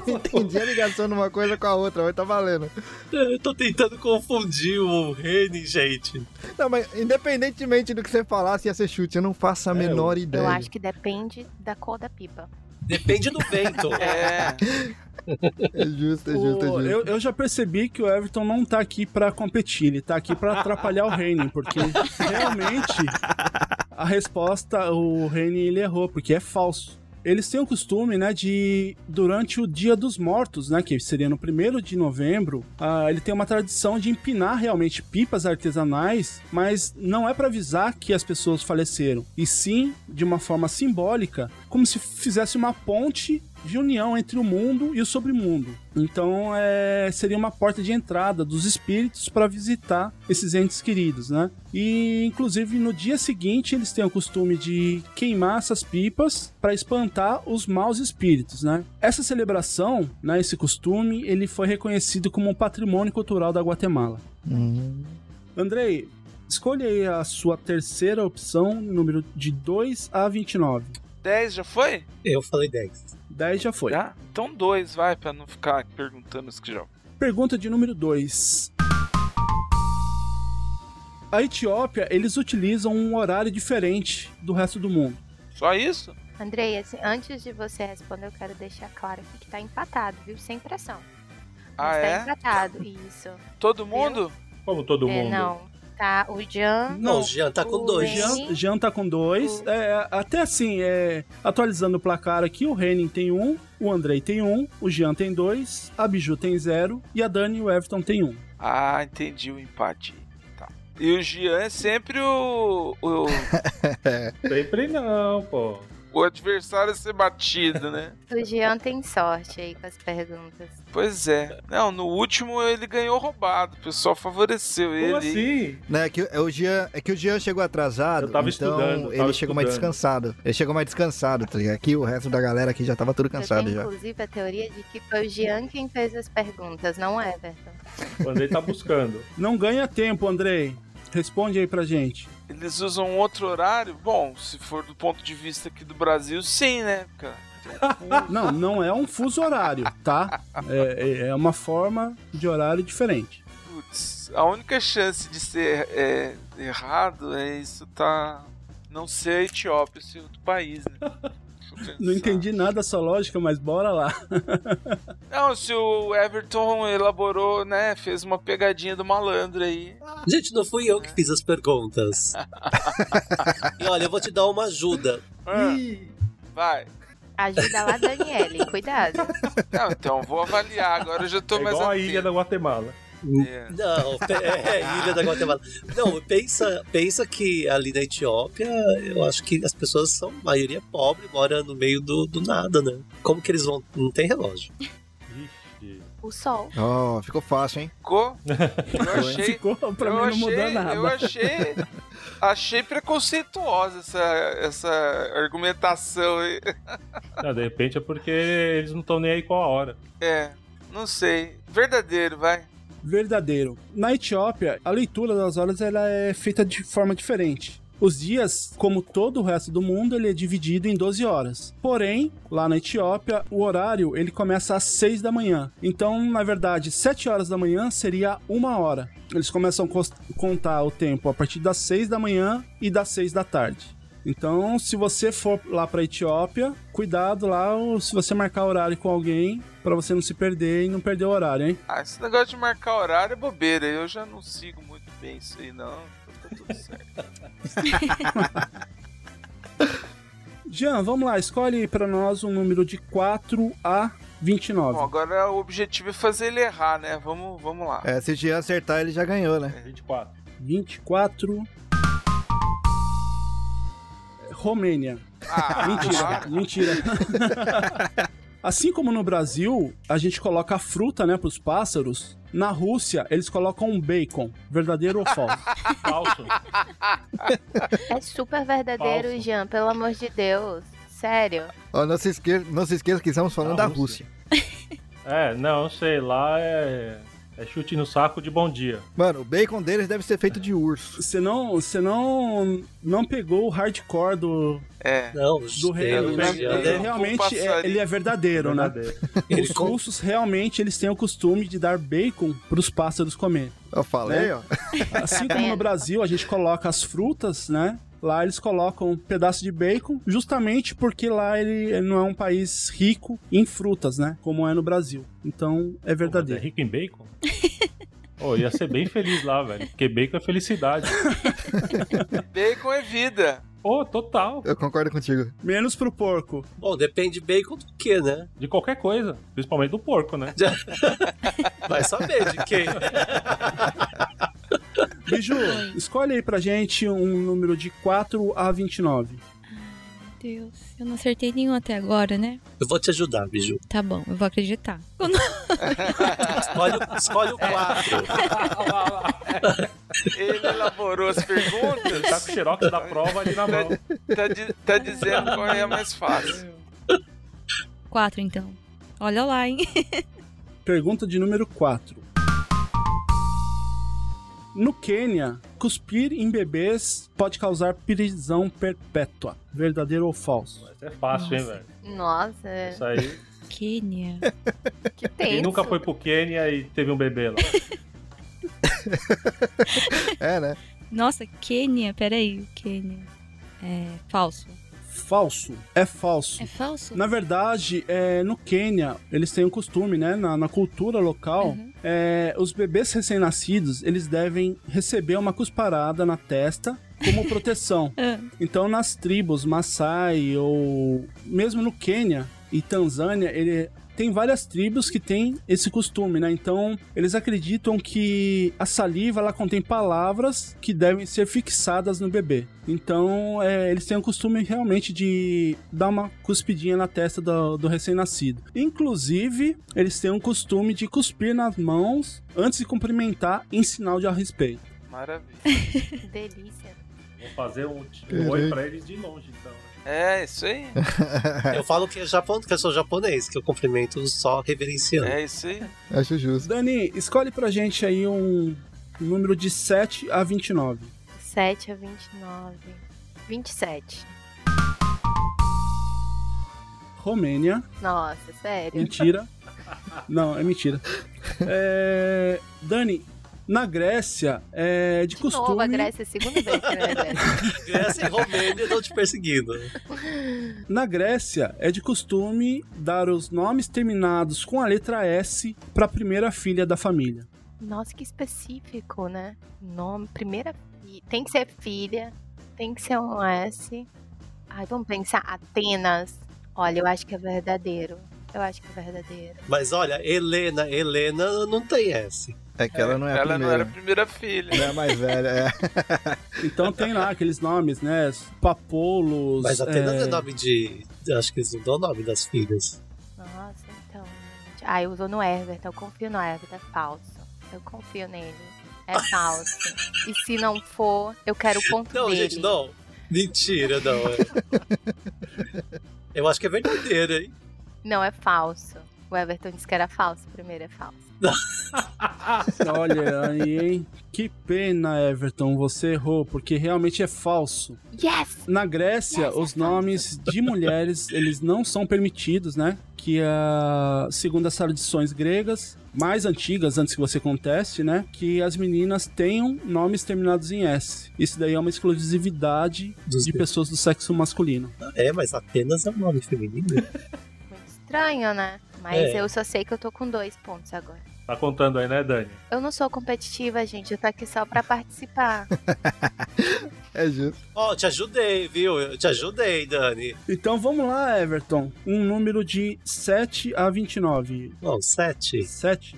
Eu entendi a ligação de uma coisa com a outra, mas tá valendo. Eu tô tentando confundir o Reni, gente. Não, mas independentemente do que você falasse, ia ser chute. Eu não faço a menor ideia. Eu acho que depende da cor da pipa. Depende do vento. É. É justo, é justo, é justo. eu, eu já percebi que o Everton não tá aqui pra competir, ele tá aqui pra atrapalhar o Reni, porque realmente a resposta, o Reni ele errou, porque é falso. Eles têm o costume, né, de durante o Dia dos Mortos, né, que seria no primeiro de novembro, ah, ele tem uma tradição de empinar realmente pipas artesanais, mas não é pra avisar que as pessoas faleceram, e sim de uma forma simbólica, como se fizesse uma ponte de união entre o mundo e o sobremundo. Então, é, seria uma porta de entrada dos espíritos para visitar esses entes queridos, né? E, inclusive, no dia seguinte, eles têm o costume de queimar essas pipas para espantar os maus espíritos, né? Essa celebração, né, esse costume, ele foi reconhecido como um patrimônio cultural da Guatemala. Hum, Andrei, escolha aí a sua terceira opção, número de 2 a 29. 10 já foi? Eu falei 10. 10 já foi. Já? Então 2, vai, pra não ficar perguntando os que já. Pergunta de número 2. A Etiópia, eles utilizam um horário diferente do resto do mundo. Só isso? Andrei, assim, antes de você responder, eu quero deixar claro aqui que tá empatado, viu? Sem pressão. Ah, Mas é? Tá empatado, isso. Todo mundo? Como todo É, mundo? não. Tá o Jan. Não, o Jean tá com o dois. Jean, Jean tá com dois. É, até assim, é, atualizando o placar aqui, o Renin tem um, o Andrei tem um, o Jean tem dois, a Biju tem zero e a Dani e o Everton tem um. Ah, entendi o empate. Tá. E o Gian é sempre o, o, Sempre não, pô. O adversário a ser batido, né? O Jean tem sorte aí com as perguntas. Pois é. Não, no último ele ganhou roubado. O pessoal favoreceu Como ele. assim? Né, é, que, é, o Jean, é que o Jean chegou atrasado, Eu tava então estudando, eu ele tava chegou mais estudando. descansado. Ele chegou mais descansado, tá ligado? Aqui o resto da galera aqui já tava tudo cansado tenho, já. inclusive, a teoria de que foi o Jean quem fez as perguntas, não é, Everton? O Andrei tá buscando. Não ganha tempo, Andrei. Responde aí pra gente. Eles usam outro horário? Bom, se for do ponto de vista aqui do Brasil, sim, né? cara? Não, não é um fuso horário, tá? É, é uma forma de horário diferente. Putz, a única chance de ser é, errado é isso tá. Não ser a Etiópia, ser outro país, né? Deixa eu Não entendi nada da sua lógica, mas bora lá. Não, se o Everton elaborou, né? Fez uma pegadinha do malandro aí. Gente, não fui eu que fiz as perguntas. e olha, eu vou te dar uma ajuda. Ah, vai. Ajuda lá, Daniele, cuidado. Não, então vou avaliar. Agora eu já tô É mais igual a ilha da Guatemala. É. Não, pe- é, é Ilha da Guatemala. Não, pensa, pensa que ali na Etiópia, eu acho que as pessoas são, a maioria pobre, mora no meio do, do nada, né? Como que eles vão. Não tem relógio. O sol. Ó, ficou fácil, hein? Ficou? Eu achei. Ficou, pra eu mim não achei, mudou nada. Eu achei. Achei preconceituosa essa, essa argumentação aí. Não, de repente é porque eles não estão nem aí com a hora. É, não sei. Verdadeiro, vai. Verdadeiro. Na Etiópia, a leitura das horas ela é feita de forma diferente. Os dias, como todo o resto do mundo, ele é dividido em 12 horas. Porém, lá na Etiópia, o horário ele começa às 6 da manhã. Então, na verdade, 7 horas da manhã seria uma hora. Eles começam a contar o tempo a partir das 6 da manhã e das 6 da tarde. Então, se você for lá pra Etiópia, cuidado lá se você marcar horário com alguém pra você não se perder e não perder o horário, hein? Ah, esse negócio de marcar horário é bobeira. Eu já não sigo muito bem isso aí, não. Então tá tudo certo. Jean, vamos lá, escolhe pra nós um número de 4 a 29. Bom, agora o objetivo é fazer ele errar, né? Vamos, vamos lá. É, se o Jean acertar, ele já ganhou, né? 24. 24. Romênia. Ah, Mentira, mentira. Assim como no Brasil, a gente coloca fruta, né, pros pássaros. Na Rússia, eles colocam um bacon. Verdadeiro ou falso? Falso. É super verdadeiro, Falso. Jean, pelo amor de Deus. Sério. Ó, não se esqueça, não se esqueça que estamos falando Da da Rússia. É, não, sei, lá é, é chute no saco de bom dia. Mano, o bacon deles deve ser feito de urso. Você não, você não, não pegou o hardcore do, É. Não, do rei. ele- realmente é, ele é verdadeiro, né? Verdadeiro. Ele Os russos realmente eles têm o costume de dar bacon pros pássaros comer. Eu falei, Né? ó. Assim como no Brasil a gente coloca as frutas, né? Lá eles colocam um pedaço de bacon, justamente porque lá ele, ele não é um país rico em frutas, né? Como é no Brasil. Então é É verdadeiro. rico em bacon? Pô, ia ser bem feliz lá, velho. Porque bacon é felicidade. Bacon é vida. Pô, total. Eu concordo contigo. Menos pro porco. Bom, depende de bacon do que, né? De qualquer coisa. Principalmente do porco, né? Vai saber de quem. Biju, escolhe aí pra gente um número de 4 a 29. Deus, eu não acertei nenhum até agora, né? Eu vou te ajudar, Biju. Tá bom, eu vou acreditar. Escolhe, o- escolhe o 4. Ele elaborou as perguntas. Tá com o xerox da prova ali na mão. Tá, di- tá dizendo qual é a mais fácil. Quatro, então. Olha lá, hein? Pergunta de número 4. No Quênia, cuspir em bebês pode causar prisão perpétua. Verdadeiro ou falso? Isso é fácil, hein, velho? Nossa, Isso aí. Quênia. que Quem tenso. nunca foi pro Quênia e teve um bebê lá? É, né? Nossa, Quênia, peraí, Quênia. É falso. Falso. É falso. É falso? Na verdade, é, no Quênia, eles têm um costume, né? Na, na cultura local, Uhum. é, os bebês recém-nascidos, eles devem receber uma cusparada na testa como proteção. Ah, Então, nas tribos Maasai ou mesmo no Quênia e Tanzânia, ele tem várias tribos que têm esse costume, né? Então, eles acreditam que a saliva ela contém palavras que devem ser fixadas no bebê. Então, é, eles têm o costume realmente de dar uma cuspidinha na testa do, do recém-nascido. Inclusive, eles têm um costume de cuspir nas mãos antes de cumprimentar em sinal de respeito. Maravilha. Delícia. Vou fazer um, um oi pra eles de longe, então. É, isso aí. Eu falo que, é Japão, que eu sou japonês, que eu cumprimento só reverenciando. É isso aí. Acho justo. Dani, escolhe pra gente aí um número de 7 a 29. 7 a 29. 27. Romênia. Nossa, sério. Mentira. Não, é mentira. É, Dani, na Grécia, é de, De costume. novo, a Grécia é a segunda vez que vai Grécia. Grécia e Romênia estão te perseguindo. Na Grécia, é de costume dar os nomes terminados com a letra S pra primeira filha da família. Nossa, que específico, né? Nome, primeira filha. Tem que ser filha, tem que ser um S. Ai, vamos pensar. Atenas. Olha, eu acho que é verdadeiro. Eu acho que é verdadeiro. Mas olha, Helena, Helena não tem S. É que ela não é a Ela não primeira. era a primeira filha. Não é a mais velha, é. Então tem lá aqueles nomes, né? Papolos. Mas Atenas é, é, nome de. Acho que eles não dão nome das filhas. Nossa, então, gente. Ah, eu uso no Everton. Eu confio no Everton. É falso. Eu confio nele. É falso. e se não for, eu quero o ponto Não, dele. gente, não. Mentira, não. é. Eu acho que é verdadeiro, hein? Não, é falso. O Everton disse que era falso, o primeiro é falso. Olha aí, hein? Que pena, Everton, você errou, porque realmente é falso. Yes! Na Grécia, os nomes de mulheres, eles não são permitidos, né? Que, uh, segundo as tradições gregas, mais antigas, antes que você conteste, né? Que as meninas tenham nomes terminados em S. Isso daí é uma exclusividade Dos de gregos. pessoas do sexo masculino. É, mas Atenas é um nome feminino. Muito estranho, né? Mas É. eu só sei que eu tô com dois pontos agora. Tá contando aí, né, Dani? Eu não sou competitiva, gente. Eu tô aqui só pra participar. É justo. Ó, te ajudei, viu? Eu te ajudei, Dani. Então vamos lá, Everton. Um número de 7 a 29. Ó, sete. 7.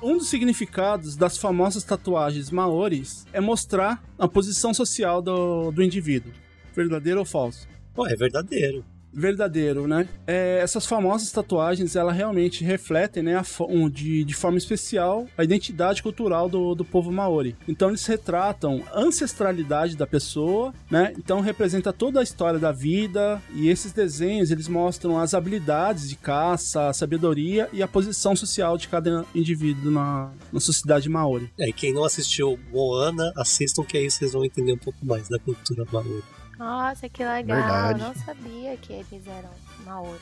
Um dos significados das famosas tatuagens maoris é mostrar a posição social do, do indivíduo. Verdadeiro ou falso? Pô, é verdadeiro. Verdadeiro, né? É, essas famosas tatuagens, elas realmente refletem, né, um, de, de forma especial, a identidade cultural do, do povo maori. Então eles retratam a ancestralidade da pessoa, né? Então representa toda a história da vida e esses desenhos, eles mostram as habilidades de caça, a sabedoria e a posição social de cada indivíduo na, na sociedade maori. É, e quem não assistiu Moana, assistam que aí vocês vão entender um pouco mais da cultura maori. Nossa, que legal. Verdade. Eu não sabia que eles eram Maori.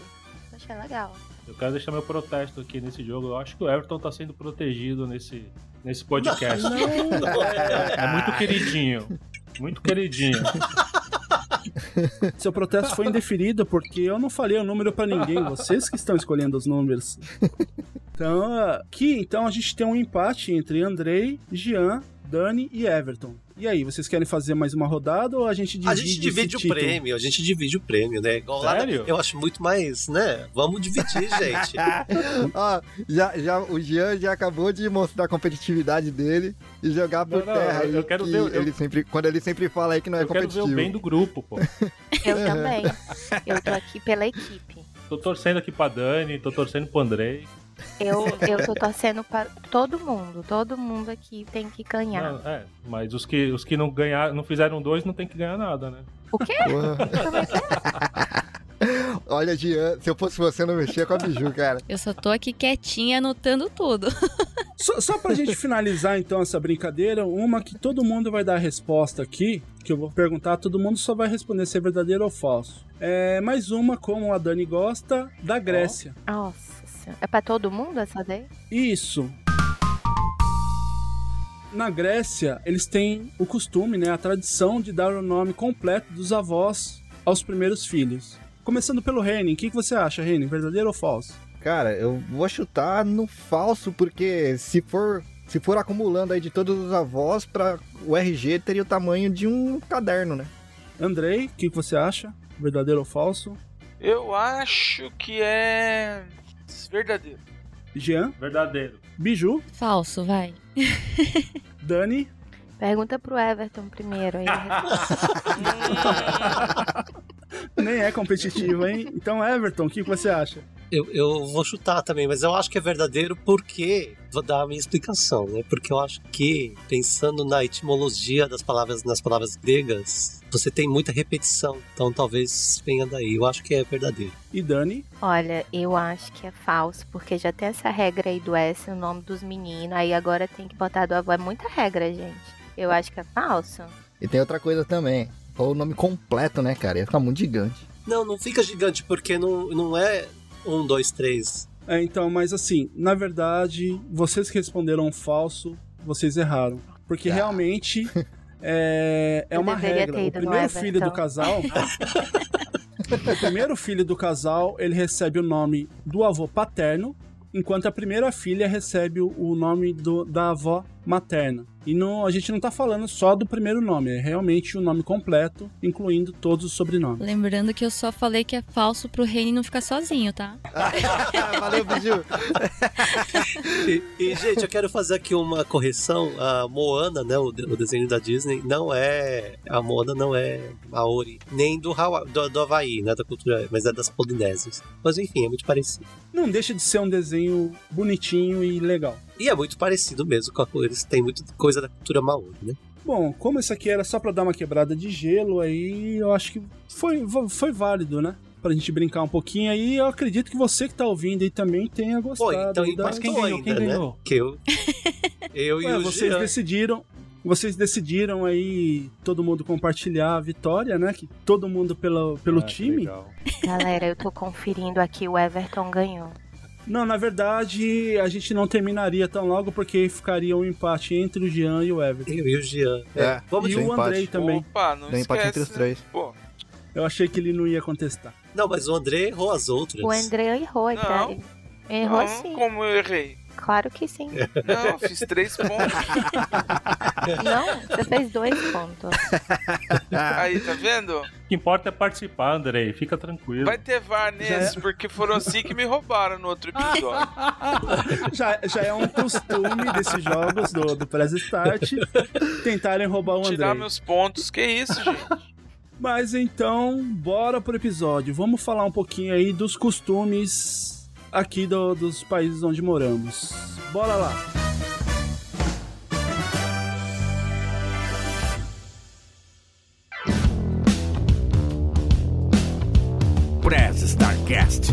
Achei legal. Eu quero deixar meu protesto aqui nesse jogo. Eu acho que o Everton tá sendo protegido nesse, nesse podcast. Não é. É muito queridinho. Muito queridinho. Seu protesto foi indeferido porque eu não falei o número pra ninguém, vocês que estão escolhendo os números. Então, aqui então a gente tem um empate entre Andrei, Jean, Dani e Everton. E aí, vocês querem fazer mais uma rodada ou a gente divide A gente divide o título? prêmio, a gente divide o prêmio, né? Igual lá, Sério? eu acho muito mais, né? Vamos dividir, gente. Ó, já, já, o Jean já acabou de mostrar a competitividade dele e jogar por Não, não, terra. eu aí quero que ver o- eu- ele sempre, quando ele sempre fala aí que não é Eu quero ver competitivo. o bem do grupo, pô. Eu também. Eu tô aqui pela equipe. Tô torcendo aqui pra Dani, tô torcendo pro Andrei. Eu, eu tô torcendo pra todo mundo. Todo mundo aqui tem que ganhar. Não, é, mas os que, os que não ganhar, não fizeram dois não tem que ganhar nada, né? O quê? Olha, Jean, se eu fosse você, não mexia com a Biju, cara. Eu só tô aqui quietinha anotando tudo. Só, só pra gente finalizar então essa brincadeira, uma que todo mundo vai dar a resposta aqui, que eu vou perguntar, todo mundo só vai responder se é verdadeiro ou falso. É mais uma, como a Dani gosta, da Grécia. Nossa senhora. É pra todo mundo essa daí? Isso. Na Grécia, eles têm o costume, né, a tradição de dar o nome completo dos avós aos primeiros filhos. Começando pelo Henning, o que, que você acha, Henning? Verdadeiro ou falso? Cara, eu vou chutar no falso, porque se for, se for acumulando aí de todos os avós, para o RG teria o tamanho de um caderno, né? Andrei, o que, que você acha? Verdadeiro ou falso? Eu acho que é verdadeiro. Jean, Verdadeiro. Biju, Falso, vai. Dani, Pergunta pro Everton primeiro. Aí ele nem é competitivo, hein? Então, Everton, o que, você acha? Eu, eu vou chutar também, mas eu acho que é verdadeiro porque. Vou dar a minha explicação, né? Porque eu acho que, pensando na etimologia das palavras, nas palavras gregas, você tem muita repetição. Então talvez venha daí. Eu acho que é verdadeiro. E Dani? Olha, eu acho que é falso, porque já tem essa regra aí do S, o nome dos meninos, aí agora tem que botar do avô. É muita regra, gente. Eu acho que é falso. E tem outra coisa também. Ou o nome completo, né, cara? Ia ficar muito gigante. Não, não fica gigante, porque não, não é um, dois, três. É, então, mas assim, na verdade, vocês que responderam falso, vocês erraram. Porque Tá. realmente é, é Eu uma regra. O primeiro Everton. filho do casal. o primeiro filho do casal, ele recebe o nome do avô paterno, enquanto a primeira filha recebe o- o nome do- da avó materna. E não, a gente não tá falando só do primeiro nome, é realmente o nome completo, incluindo todos os sobrenomes. Lembrando que eu só falei que é falso pro Reni não ficar sozinho, tá? Valeu, Biju. E, e, gente, eu quero fazer aqui uma correção. A Moana, né, o, o desenho da Disney, não é. A Moana não é Maori, nem do, Hawaii, do, do Havaí, né, da cultura, mas é das Polinésias. Mas enfim, é muito parecido. Não deixa de ser um desenho bonitinho e legal. E é muito parecido mesmo com a eles têm muita coisa da cultura Maori, né? Bom, como esse aqui era só pra dar uma quebrada de gelo, aí eu acho que foi, foi válido, né? pra gente brincar um pouquinho aí. Eu acredito que você que tá ouvindo aí também tenha gostado. Pô, então da- empatou Quem ganhou? ainda, Quem né? ganhou? Que eu, eu e Ué, o vocês Jean. decidiram. Vocês decidiram aí todo mundo compartilhar a vitória, né? Que todo mundo pelo, pelo Ah, time. legal. Galera, eu tô conferindo aqui, o Everton ganhou. Não, na verdade, a gente não terminaria tão logo porque ficaria um empate entre o Jean e o Everton. Eu e o Jean. É, Vamos e o empate. Andrei também. Opa, não Deu empate entre os né? três. Pô, Eu achei que ele não ia contestar. Não, mas o André errou as outras. O André errou, tá- ele errou não, sim. como eu errei? Claro que sim. Não, eu fiz três pontos. Não, você fez dois pontos. Aí, tá vendo? O que importa é participar, Andrei. Fica tranquilo. Vai ter VAR é- porque foram assim que me roubaram no outro episódio. Já, já é um costume desses jogos do, do Press Start tentarem roubar o Tirar Andrei. meus pontos. Que isso, gente? Mas então, bora pro episódio. Vamos falar um pouquinho aí dos costumes aqui do- dos países onde moramos. Bora lá. Press Starcast.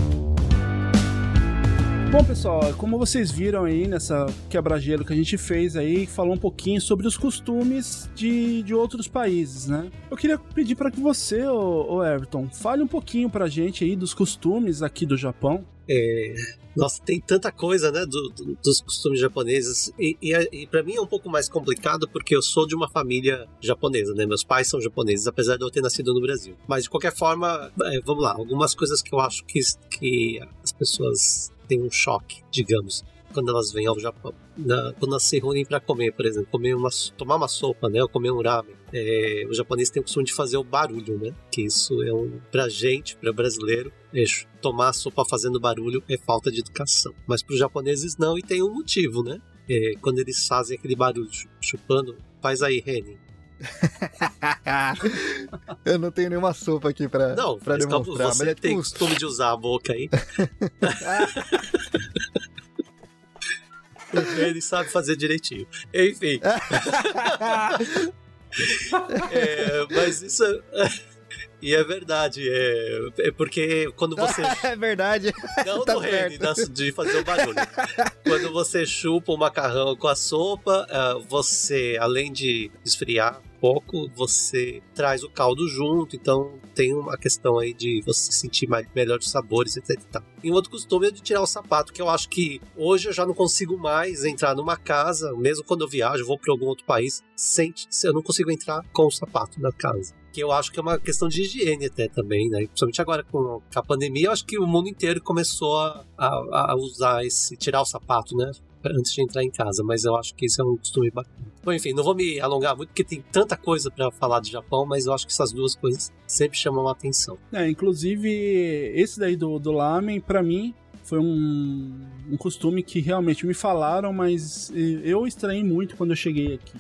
Bom, pessoal, como vocês viram aí nessa quebra-gelo que a gente fez aí, falou um pouquinho sobre os costumes de, de outros países, né? Eu queria pedir para que você, ô, ô Everton, fale um pouquinho pra gente aí dos costumes aqui do Japão. É, nossa, tem tanta coisa, né, do- do- dos costumes japoneses. E, e, e para mim é um pouco mais complicado porque eu sou de uma família japonesa, né? Meus pais são japoneses, apesar de eu ter nascido no Brasil. Mas de qualquer forma, é, vamos lá, algumas coisas que eu acho que, que as pessoas têm um choque, digamos. Quando elas vêm ao Japão. Na- quando elas se reúnem para comer, por exemplo, comer uma, tomar uma sopa, né? Ou comer um ramen. É, o japonês tem o costume de fazer o barulho, né? Que isso é um. Pra gente, pra brasileiro, é, tomar sopa fazendo barulho é falta de educação. Mas para os japoneses não, e tem um motivo, né? É, quando eles fazem aquele barulho chu- chupando, faz aí, Reni. Eu não tenho nenhuma sopa aqui pra, Não, pra demonstrar, você mas é tem tipo... costume de usar a boca aí. Ele sabe fazer direitinho. Enfim. É, mas isso é... E é verdade, é, é porque quando você é verdade. Não Tá do da- de fazer o barulho. Quando você chupa o macarrão com a sopa, ah, você, além de esfriar pouco, você traz o caldo junto, então tem uma questão aí de você sentir mais, melhor os sabores, etc. e um outro costume é de tirar o sapato, que eu acho que hoje eu já não consigo mais entrar numa casa, mesmo quando eu viajo, vou para algum outro país, sem, eu não consigo entrar com o sapato na casa. Que eu acho que é uma questão de higiene até também, né? Principalmente agora com a pandemia, eu acho que o mundo inteiro começou a, a, a usar esse, tirar o sapato, né? Antes de entrar em casa, mas eu acho que isso é um costume bacana. Bom, enfim, não vou me alongar muito porque tem tanta coisa para falar de Japão, mas eu acho que essas duas coisas sempre chamam a atenção. É, inclusive, esse daí do, do lamen, pra mim, foi um, um costume que realmente me falaram, mas eu estranhei muito quando eu cheguei aqui.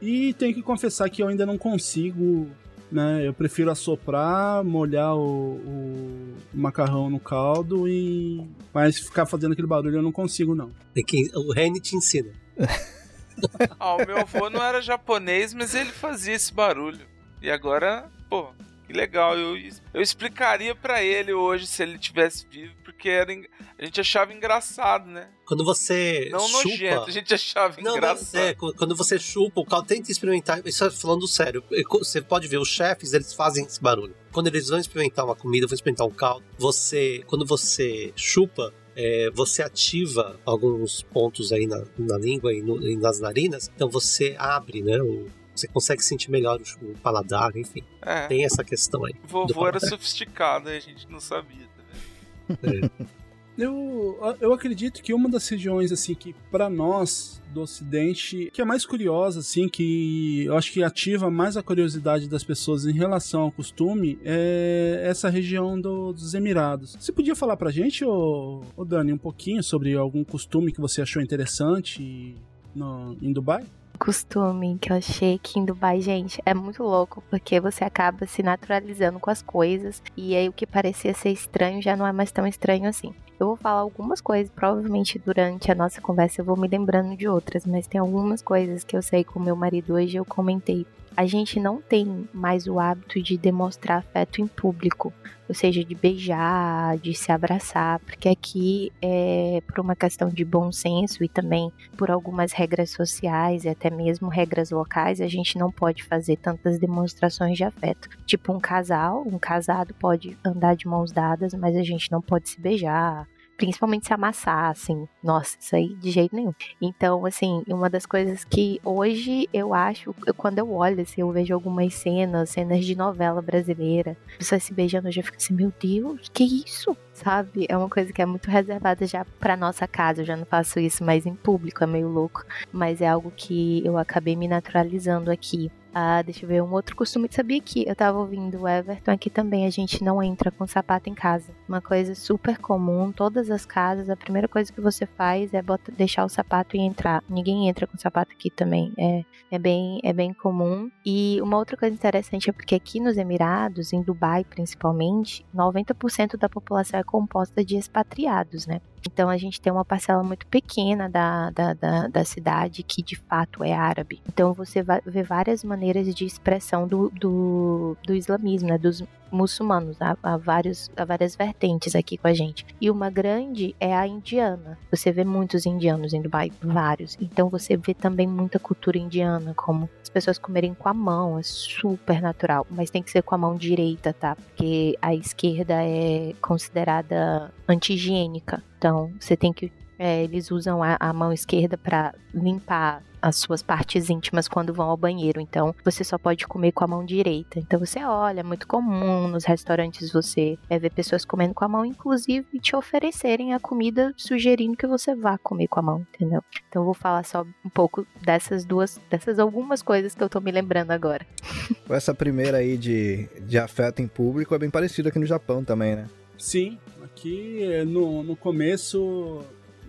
E tenho que confessar que eu ainda não consigo, né? Eu prefiro assoprar, molhar o, o macarrão no caldo e. Mas ficar fazendo aquele barulho eu não consigo, não. É que o Reni te ensina. Ah, o meu avô não era japonês, mas ele fazia esse barulho. E agora, pô, que legal. Eu, eu explicaria pra ele hoje se ele tivesse vivo, porque era, a gente achava engraçado, né? Quando você Não chupa... nojento, a gente achava Não, engraçado. mas é, qu- quando você chupa o caldo, tenta experimentar. Isso é falando sério. Você pode ver, os chefes, eles fazem esse barulho. Quando eles vão experimentar uma comida, vão experimentar um caldo, você, quando você chupa, é, você ativa alguns pontos aí na, na língua e, no- e nas narinas, então você abre, né? o- você consegue sentir melhor o, o paladar, enfim. É. Tem essa questão aí. Vovô era sofisticado a gente não sabia, vendo? Eu, eu acredito que uma das regiões assim que pra nós do Ocidente que é mais curiosa assim que eu acho que ativa mais a curiosidade das pessoas em relação ao costume é essa região do- dos Emirados. Você podia falar pra gente, ô, ô Dani, um pouquinho sobre algum costume que você achou interessante no, em Dubai? Costume que eu achei que em Dubai, gente, é muito louco, porque você acaba se naturalizando com as coisas, e aí o que parecia ser estranho já não é mais tão estranho assim. Eu vou falar algumas coisas, provavelmente durante a nossa conversa eu vou me lembrando de outras, mas tem algumas coisas que eu sei com meu marido hoje eu comentei a gente não tem mais o hábito de demonstrar afeto em público, ou seja, de beijar, de se abraçar, porque aqui é por uma questão de bom senso e também por algumas regras sociais e até mesmo regras locais, a gente não pode fazer tantas demonstrações de afeto. Tipo um casal, um casado pode andar de mãos dadas, mas a gente não pode se beijar, principalmente se amassar, assim. Nossa, isso aí de jeito nenhum. Então, assim, uma das coisas que hoje eu acho, quando eu olho, assim, eu vejo algumas cenas, cenas de novela brasileira, pessoas se beijando, eu já fico assim, meu Deus, que isso? Sabe? É uma coisa que é muito reservada já pra nossa casa. Eu já não faço isso mais em público, é meio louco. Mas é algo que eu acabei me naturalizando aqui. Ah, deixa eu ver, um outro costume. Sabia que eu tava ouvindo o Everton aqui também, a gente não entra com sapato em casa. Uma coisa super comum, todas as casas, a primeira coisa que você faz é bota, deixar o sapato e entrar. Ninguém entra com sapato aqui também. É, é, bem, é bem comum. E uma outra coisa interessante é porque aqui nos Emirados, em Dubai principalmente, 90% da população é composta de expatriados, né? Então a gente tem uma parcela muito pequena da, da, da, da cidade que de fato é árabe. Então você vai ver várias maneiras de expressão do, do, do islamismo, né? Dos muçulmanos. Há, há, vários, há várias vertentes aqui com a gente. E uma grande é a indiana. Você vê muitos indianos em Dubai, vários. Então você vê também muita cultura indiana, como as pessoas comerem com a mão, é super natural. Mas tem que ser com a mão direita, tá? Porque a esquerda é considerada anti-higiênica. Então, você tem que. É, eles usam a, a mão esquerda para limpar as suas partes íntimas quando vão ao banheiro. Então, você só pode comer com a mão direita. Então, você olha, é muito comum nos restaurantes você é, ver pessoas comendo com a mão, inclusive te oferecerem a comida sugerindo que você vá comer com a mão, entendeu? Então, eu vou falar só um pouco dessas duas, dessas algumas coisas que eu tô me lembrando agora. Essa primeira aí de, de afeto em público é bem parecida aqui no Japão também, né? Sim, aqui no, no começo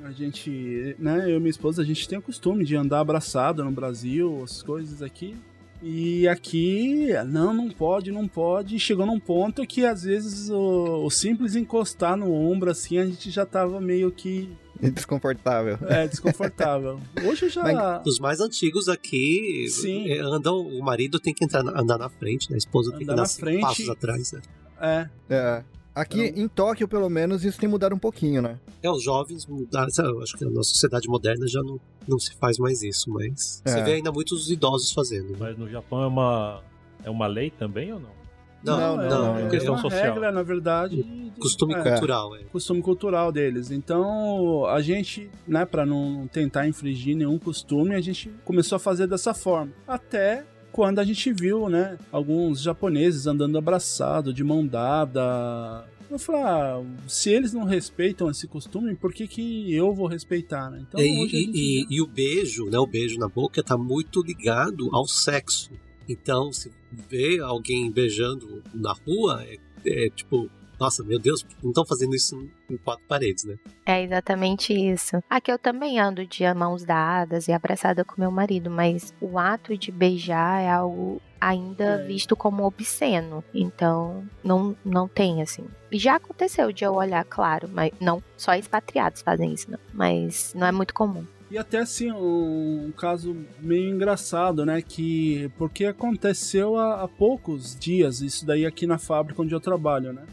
a gente, né, eu e minha esposa, a gente tem o costume de andar abraçado no Brasil, as coisas aqui. E aqui, não, não pode, não pode. E chegou num ponto que às vezes o, o, simples encostar no ombro assim, a gente já tava meio que. Desconfortável. É, desconfortável. Hoje já. Mas, os mais antigos aqui Sim. andam. O marido tem que entrar, andar na frente, né? A esposa tem que andar na frente. passos atrás, né? É. É. Aqui então... em Tóquio, pelo menos, isso tem mudado um pouquinho, né? É, os jovens mudaram. Eu acho que na nossa sociedade moderna já não, não se faz mais isso, mas É. você vê ainda muitos idosos fazendo. né? Mas no Japão é uma, é uma lei também ou não? Não, Não, não, não, é é questão uma social. regra, na verdade. costume é, cultural, é. costume cultural deles. Então, a gente, né, para não tentar infringir nenhum costume, a gente começou a fazer dessa forma. Até quando a gente viu, né, alguns japoneses andando abraçado, de mão dada. Eu falei, ah, se eles não respeitam esse costume, por que, que eu vou respeitar, né? Então, e, gente e- e o beijo, né? O beijo na boca tá muito ligado ao sexo. Então, se vê alguém beijando na rua, é, é tipo, nossa, meu Deus, não estão fazendo isso em quatro paredes, né? É exatamente isso. Aqui eu também ando de mãos dadas e abraçada com meu marido, mas o ato de beijar é algo ainda É. visto como obsceno. Então, não, não tem assim. E Já aconteceu de eu olhar, claro, mas não só expatriados fazem isso, não. Mas não é muito comum. E até assim, um, um caso meio engraçado, né? Que. Porque aconteceu há, há poucos dias, isso daí aqui na fábrica onde eu trabalho, né?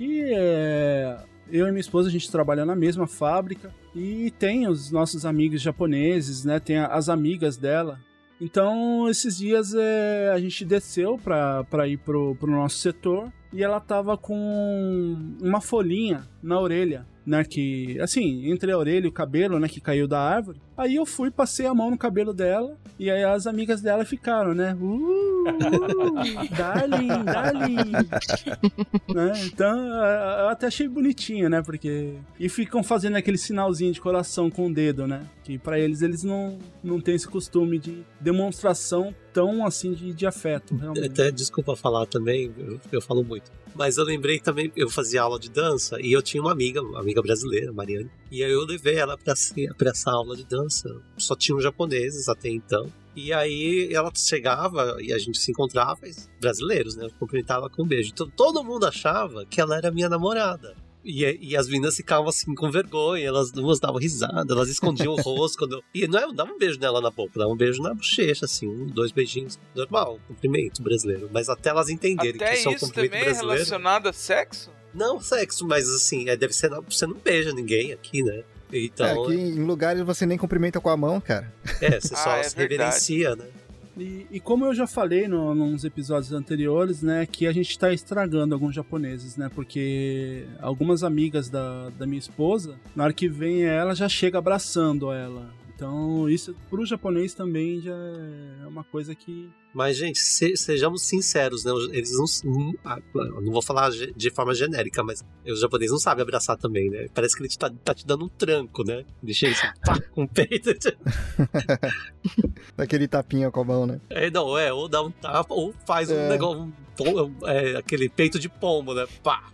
Que é. Eu e minha esposa, a gente trabalha na mesma fábrica e tem os nossos amigos japoneses, né? Tem as amigas dela. Então, esses dias é, a gente desceu pra ir pro, pro nosso setor e ela tava com uma folhinha na orelha, né? Que, assim, entre a orelha e o cabelo, né? Que caiu da árvore. Aí eu fui, passei a mão no cabelo dela e aí as amigas dela ficaram, né? Uh, uh, darling, darling. né? Então, eu até achei bonitinho, né? Porque. E ficam fazendo aquele sinalzinho de coração com o dedo, né? Que pra eles, eles não, não têm esse costume de demonstração tão assim de, de afeto, realmente. Até desculpa falar também, eu, eu falo muito. Mas eu lembrei também, eu fazia aula de dança e eu tinha uma amiga, uma amiga brasileira, Mariane. E aí eu levei ela pra essa aula de dança. Só tinham japoneses até então. E aí ela chegava e a gente se encontrava, brasileiros, né? Eu cumprimentava com um beijo. Então todo mundo achava que ela era minha namorada. E, e as meninas ficavam assim com vergonha, elas umas davam risada, elas escondiam o rosto. Quando eu... E não é, dava um beijo nela na boca, dava um beijo na bochecha, assim, um, dois beijinhos, normal, cumprimento brasileiro. Mas até elas entenderem Até que isso é um cumprimento também é brasileiro. relacionado a sexo? Não sexo, mas assim, é, deve ser. Você não beija ninguém aqui, né? É, Então, aqui em lugares você nem cumprimenta com a mão, cara. é, você só Ah, é se verdade. reverencia, né? E, e como eu já falei no, nos episódios anteriores, né, que a gente tá estragando alguns japoneses, né, porque algumas amigas da, da minha esposa, na hora que vem ela, já chega abraçando ela. Então, isso pro japonês também já é uma coisa que. Mas, gente, se- sejamos sinceros, né? Eles não. não- ah, não vou falar de forma genérica, mas os japoneses não sabem abraçar também, né? Parece que ele tá, tá te dando um tranco, né? Deixa ele assim, pá, com o peito. Daquele tapinha com a mão, né? É, não, é, ou dá um tapa, ou faz um É. negócio, um é, aquele peito de pombo, né? Pá.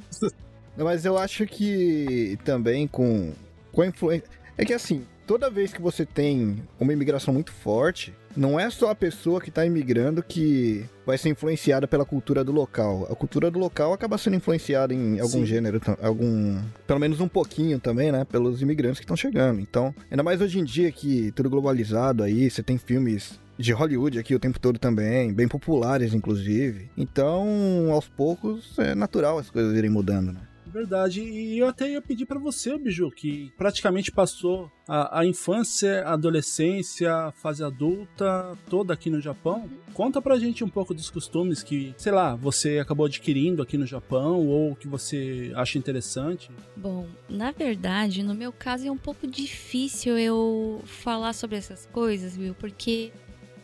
Mas eu acho que também com, com a influência. É que assim, toda vez que você tem uma imigração muito forte, não é só a pessoa que tá imigrando que vai ser influenciada pela cultura do local. A cultura do local acaba sendo influenciada em algum Sim. gênero, algum. Pelo menos um pouquinho também, né? Pelos imigrantes que estão chegando. Então, ainda mais hoje em dia que tudo globalizado aí, você tem filmes de Hollywood aqui o tempo todo também, bem populares inclusive. Então, aos poucos é natural as coisas irem mudando, né? Verdade. E eu até ia pedir pra você, Biju, que praticamente passou a, a infância, a adolescência, a fase adulta toda aqui no Japão. Conta pra gente um pouco dos costumes que, sei lá, você acabou adquirindo aqui no Japão ou que você acha interessante. Bom, na verdade, no meu caso é um pouco difícil eu falar sobre essas coisas, viu? Porque,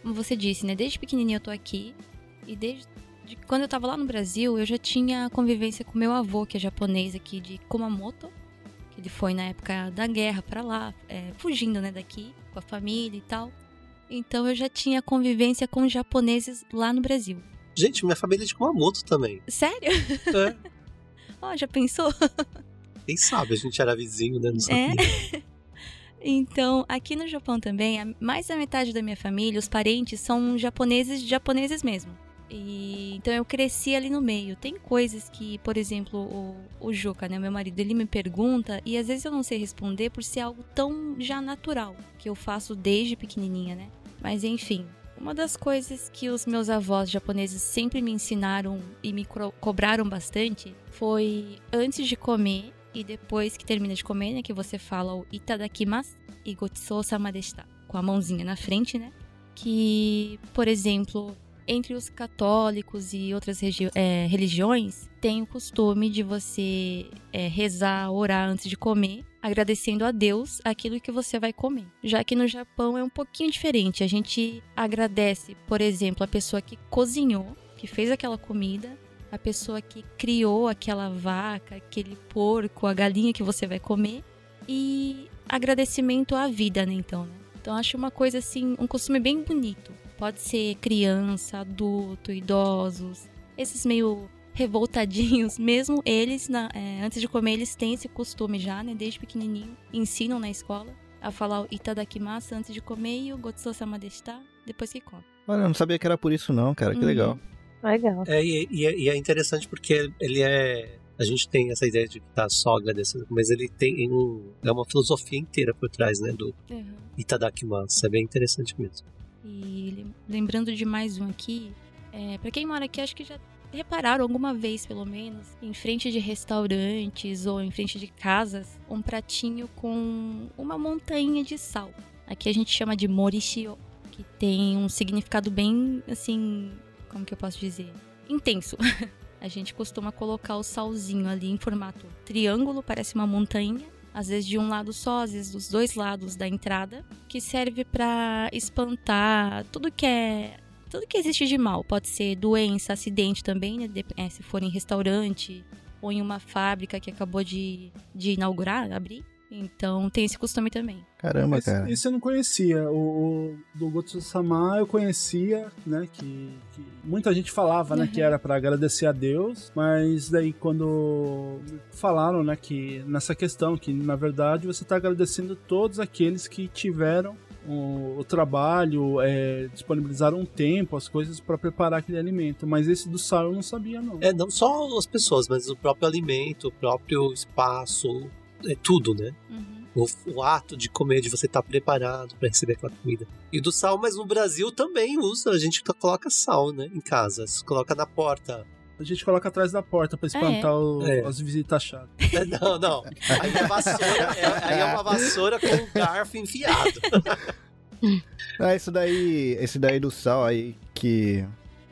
como você disse, né? Desde pequenininho eu tô aqui e desde de quando eu tava lá no Brasil, eu já tinha convivência com meu avô, que é japonês aqui de Kumamoto, que ele foi na época da guerra pra lá, é, fugindo, né, daqui com a família e tal. Então eu já tinha convivência com japoneses lá no Brasil. Gente, minha família é de Kumamoto também. Sério? É. Ó, já pensou? Quem sabe? A gente era vizinho, né? Não É. sabia. Então, aqui no Japão também, mais da metade da minha família, os parentes, são japoneses, japoneses mesmo. E, então eu cresci ali no meio. Tem coisas que, por exemplo, o, o Juca, né, meu marido, ele me pergunta e às vezes eu não sei responder por ser algo tão já natural, que eu faço desde pequenininha, né? Mas enfim, uma das coisas que os meus avós japoneses sempre me ensinaram e me cobraram bastante foi antes de comer e depois que termina de comer, né, que você fala o itadakimasu e gochusou sama deshita, com a mãozinha na frente, né? Que, por exemplo, entre os católicos e outras é, religiões, tem o costume de você é, rezar, orar antes de comer, agradecendo a Deus aquilo que você vai comer. Já que no Japão é um pouquinho diferente. A gente agradece, por exemplo, a pessoa que cozinhou, que fez aquela comida, a pessoa que criou aquela vaca, aquele porco, a galinha que você vai comer, e agradecimento à vida, né? Então, né? Então, acho uma coisa assim, um costume bem bonito. Pode ser criança, adulto, idosos, esses meio revoltadinhos, mesmo eles, na- é, antes de comer, eles têm esse costume já, né? Desde pequenininho, ensinam na escola a falar o itadakimasu antes de comer e o gotsou sama depois que come. Olha, eu não sabia que era por isso não, cara. Que Uhum. legal. Legal. É, e, e é, e é interessante porque ele é. A gente tem essa ideia de estar só agradecendo, mas ele tem um, é uma filosofia inteira por trás, né? Do Uhum. Itadakimasu. É bem interessante mesmo. E lem- lembrando de mais um aqui, é, para quem mora aqui, acho que já repararam alguma vez, pelo menos, em frente de restaurantes ou em frente de casas, um pratinho com uma montanha de sal. Aqui a gente chama de morishio, que tem um significado bem, assim, como que eu posso dizer? Intenso. a gente costuma colocar o salzinho ali em formato triângulo, parece uma montanha, às vezes de um lado só, às vezes dos dois lados da entrada, que serve pra espantar tudo que é tudo que existe de mal. Pode ser doença, acidente também, né? É, se for em restaurante ou em uma fábrica que acabou de, de inaugurar, abrir. Então tem esse costume também. Caramba, Esse, cara. esse eu não conhecia. O, o do Gotsu-sama eu conhecia, né? Que, que muita gente falava, né? Uhum. Que era pra agradecer a Deus, mas daí quando falaram, né? Que nessa questão, que na verdade você tá agradecendo todos aqueles que tiveram o, o trabalho, é, disponibilizaram um tempo, as coisas para preparar aquele alimento. Mas esse do sal eu não sabia, não. É, não só as pessoas, mas o próprio alimento, o próprio espaço, é tudo, né? O, o ato de comer, de você estar preparado para receber aquela comida. E do sal, mas no Brasil também usa, a gente coloca sal, né, em casa. Você coloca na porta. A gente coloca atrás da porta para espantar é. o- É. as visitas chatas. É, Não, não. Aí é vassoura, é, aí é uma vassoura com um garfo enfiado. Ah, isso daí, esse daí do sal aí que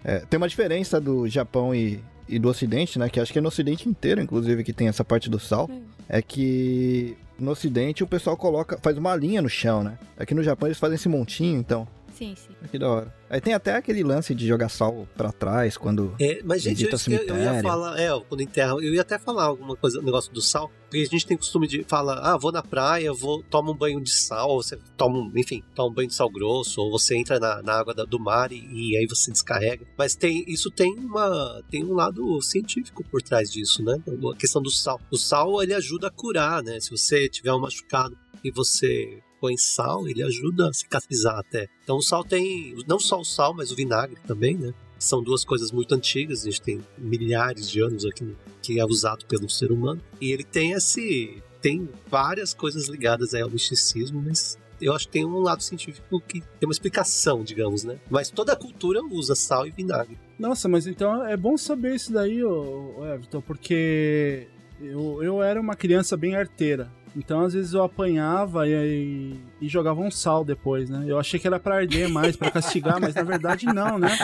é, tem uma diferença do Japão e, e do Ocidente, né? Que acho que é no Ocidente inteiro, inclusive, que tem essa parte do sal. É que no Ocidente o pessoal coloca, faz uma linha no chão, né? Aqui no Japão eles fazem esse montinho, então. Sim, sim. Que da hora. Aí tem até aquele lance de jogar sal pra trás quando É, mas, gente, eu, visita eu, eu ia cemitério. falar, é, quando enterra, eu ia até falar alguma coisa, um negócio do sal, porque a gente tem costume de falar, ah, vou na praia, vou toma um banho de sal, ou você toma, um- enfim, toma um banho de sal grosso, ou você entra na, na água da- do mar e, e aí você descarrega. Mas tem, isso tem uma, tem um lado científico por trás disso, né? A questão do sal. O sal, ele ajuda a curar, né? Se você tiver um machucado e você põe sal, ele ajuda a cicatrizar até. Então o sal tem, não só o sal, mas o vinagre também, né? São duas coisas muito antigas, a gente tem milhares de anos aqui que é usado pelo ser humano. E ele tem esse. tem várias coisas ligadas ao misticismo, mas eu acho que tem um lado científico que tem uma explicação, digamos, né? Mas toda a cultura usa sal e vinagre. Nossa, mas então é bom saber isso daí, Everton, porque eu, eu era uma criança bem arteira. Então, às vezes, eu apanhava e, e jogava um sal depois, né? Eu achei que era pra arder mais, pra castigar, mas na verdade não, né?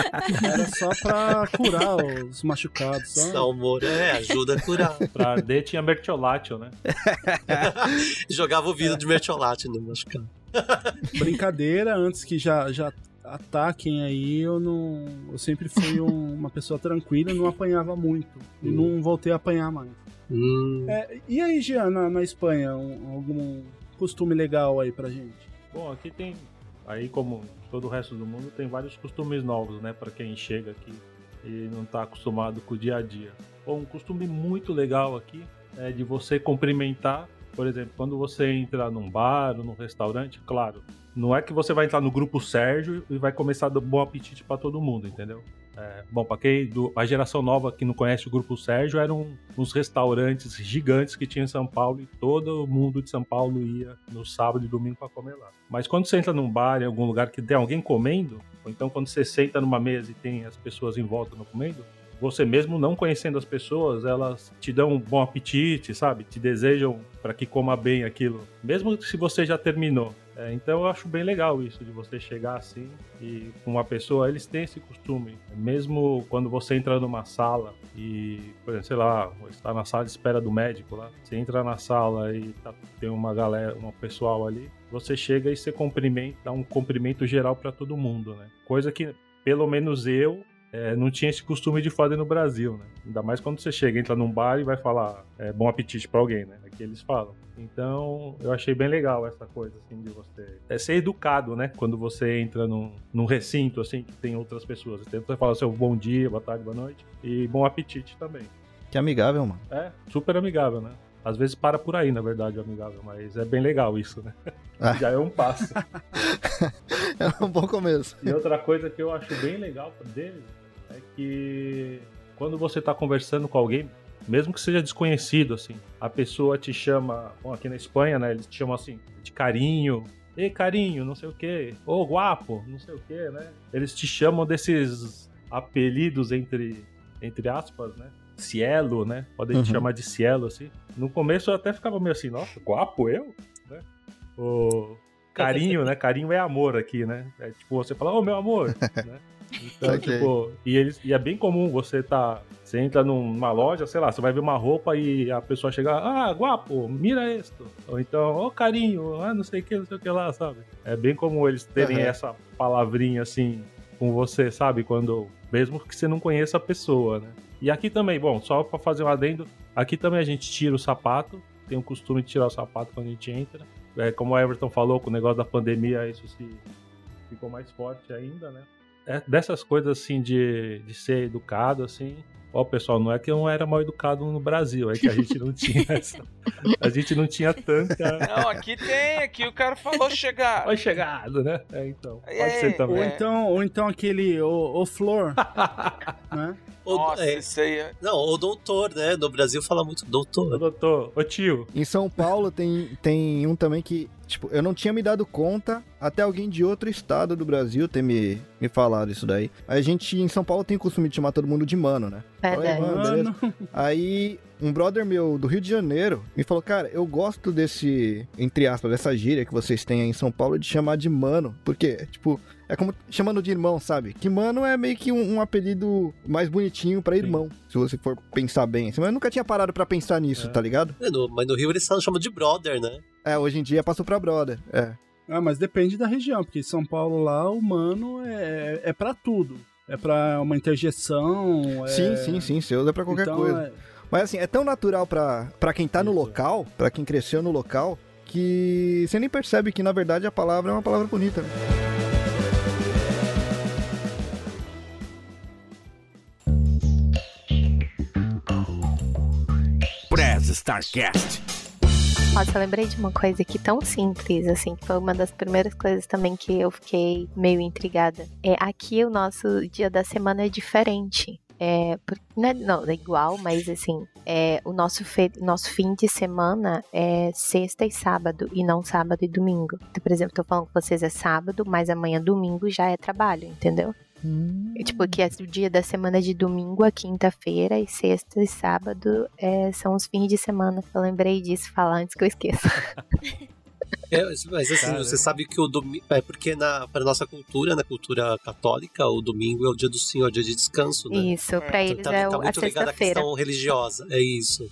Era só pra curar os machucados. Só. Salmoura, é, ajuda a curar. pra arder tinha mertiolatio, né? Jogava o vidro de mertiolate no machucado. Brincadeira, antes que já, já ataquem aí, eu não. Eu sempre fui um- uma pessoa tranquila, não apanhava muito. E não voltei a apanhar mais. Hum. É, e aí, Jean, na, na Espanha, um- algum costume legal aí pra gente? Bom, aqui tem, aí como todo o resto do mundo, tem vários costumes novos, né, Pra quem chega aqui e não tá acostumado com o dia a dia. Bom, um costume muito legal aqui é de você cumprimentar, por exemplo, quando você entra num bar ou num restaurante, claro, não é que você vai entrar no grupo Sérgio e vai começar a dar bom apetite pra todo mundo, entendeu? É, bom, para quem do, a geração nova que não conhece o Grupo Sérgio, eram uns restaurantes gigantes que tinha em São Paulo e todo mundo de São Paulo ia no sábado e domingo para comer lá. Mas quando você entra num bar, em algum lugar que tem alguém comendo, ou então quando você senta numa mesa e tem as pessoas em volta não comendo, você mesmo não conhecendo as pessoas, elas te dão um bom apetite, sabe? Te desejam para que coma bem aquilo, mesmo se você já terminou. É, então eu acho bem legal isso de você chegar assim e com uma pessoa, eles têm esse costume. Mesmo quando você entra numa sala e, por exemplo, sei lá, está na sala de espera do médico lá, você entra na sala e tá- tem uma galera, um pessoal ali, você chega e você cumprimenta, dá um cumprimento geral para todo mundo, né? Coisa que pelo menos eu é, não tinha esse costume de fazer no Brasil, né? Ainda mais quando você chega, entra num bar e vai falar é, bom apetite pra alguém, né? Aqui eles falam. Então, eu achei bem legal essa coisa, assim, de você... É ser educado, né? Quando você entra num, num recinto, assim, que tem outras pessoas. Então, você fala seu bom dia, boa tarde, boa noite. E bom apetite também. Que amigável, mano. É, super amigável, né? Às vezes para por aí, na verdade, o amigável. Mas é bem legal isso, né? Ah. Já é um passo. É um bom começo. E outra coisa que eu acho bem legal deles é que quando você tá conversando com alguém, mesmo que seja desconhecido, assim, a pessoa te chama, bom, aqui na Espanha, né, eles te chamam assim, de carinho, ei carinho, não sei o que, ô guapo, não sei o que, né? Eles te chamam desses apelidos entre, entre aspas, né? Cielo, né? Podem te Uhum. chamar de Cielo, assim. No começo eu até ficava meio assim, nossa, guapo eu? Né? O carinho, né? Carinho é amor aqui, né? É tipo, você fala, ô meu amor, né? Então, Ok. tipo, e, eles, e é bem comum você tá. Você entra numa loja, sei lá, você vai ver uma roupa e a pessoa chega, ah, guapo, mira esto. Ou então, ô carinho, ah, não sei o que, não sei o que lá, sabe? É bem comum eles terem Aham. essa palavrinha assim com você, sabe? Quando. Mesmo que você não conheça a pessoa, né? E aqui também, bom, só pra fazer um adendo, aqui também a gente tira o sapato, tem o costume de tirar o sapato quando a gente entra. É, como o Everton falou, com o negócio da pandemia, isso se ficou mais forte ainda, né? É, dessas coisas assim de, de ser educado, assim, Ó, pessoal, não é que eu não era mal educado no Brasil, é que a gente não tinha essa. A gente não tinha tanta. Não, aqui tem, aqui o cara falou chegar. Oi, chegado, né? É, então. Pode É, ser também. Ou então, ou então aquele, o, o Flor, né? O- Nossa, é, isso aí é. não, o doutor, né? No Brasil fala muito doutor. doutor, ô tio. Em São Paulo tem, tem um também que, tipo, eu não tinha me dado conta até alguém de outro estado do Brasil ter me, me falado isso daí. A gente em São Paulo tem o costume de chamar todo mundo de mano, né? Verdade. Oi, mano? Mano, Aí um brother meu do Rio de Janeiro me falou, cara, eu gosto desse, entre aspas, dessa gíria que vocês têm aí em São Paulo de chamar de mano. Porque, tipo, é como chamando de irmão, sabe? Que mano é meio que um, um apelido mais bonitinho pra irmão, se você for pensar bem. assim. Mas eu nunca tinha parado pra pensar nisso, É. tá ligado? É, no- mas no Rio eles só chamam de brother, né? É, hoje em dia passou pra brother. É. Ah, mas depende da região, porque São Paulo lá, o mano é, é pra tudo. É pra uma interjeição. é- Sim, sim, sim, você usa pra qualquer então, coisa. é- Mas assim, é tão natural pra, pra quem tá no local, pra quem cresceu no local, que você nem percebe que na verdade a palavra é uma palavra bonita. né? Prez Starcast. Nossa, eu lembrei de uma coisa aqui tão simples, assim, que foi uma das primeiras coisas também que eu fiquei meio intrigada. É, aqui o nosso dia da semana é diferente. É, por- não, é, não, é igual, mas assim, é, o nosso, fe- nosso fim de semana é sexta e sábado, e não sábado e domingo. Então, por exemplo, tô falando com vocês é sábado, mas amanhã domingo já é trabalho, entendeu? É, Tipo, que é o dia da semana de domingo a quinta-feira e sexta e sábado é, são os fins de semana. Eu lembrei disso falar antes que eu esqueça. É, mas assim, Caramba. você sabe que o domingo. É porque na, para nossa cultura, na cultura católica, o domingo é o dia do Senhor, é o dia de descanso, né? Isso, pra Então eles tá, é tá o- a muito ligado à sexta-feira. questão religiosa. É isso.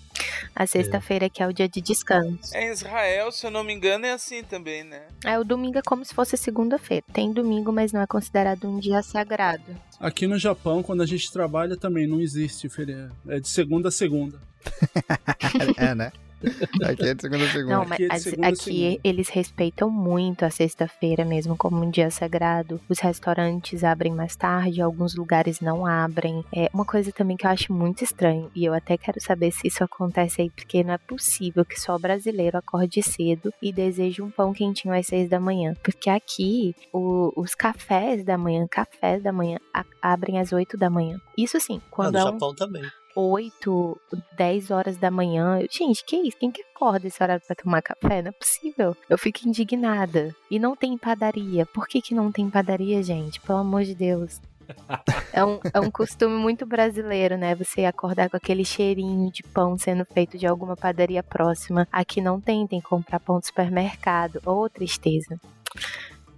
A sexta-feira que é o dia de descanso. É, Em Israel, se eu não me engano, é assim também, né? É, o domingo é como se fosse segunda-feira. Tem domingo, mas não é considerado um dia sagrado. Aqui no Japão, quando a gente trabalha, também não existe feriado. É de segunda a segunda. É, né? Aqui é de segunda a segunda. Não, Aqui mas é de as- segunda aqui eles respeitam muito a sexta-feira mesmo como um dia sagrado. Os restaurantes abrem mais tarde, alguns lugares não abrem. É uma coisa também que eu acho muito estranho e eu até quero saber se isso acontece aí, porque não é possível que só brasileiro acorde cedo e deseje um pão quentinho às seis da manhã. Porque aqui o- os cafés da manhã, cafés da manhã a- abrem às oito da manhã. Isso sim, Ah, quando no é um Japão também. 8, 10 horas da manhã. Eu, Gente, que isso? Quem que acorda esse horário pra tomar café? Não é possível. Eu fico indignada. E não tem padaria. Por que, que não tem padaria, gente? Pelo amor de Deus. É um, é um costume muito brasileiro, né? Você acordar com aquele cheirinho de pão sendo feito de alguma padaria próxima. Aqui não tem, tem que comprar pão do supermercado. Ô, tristeza.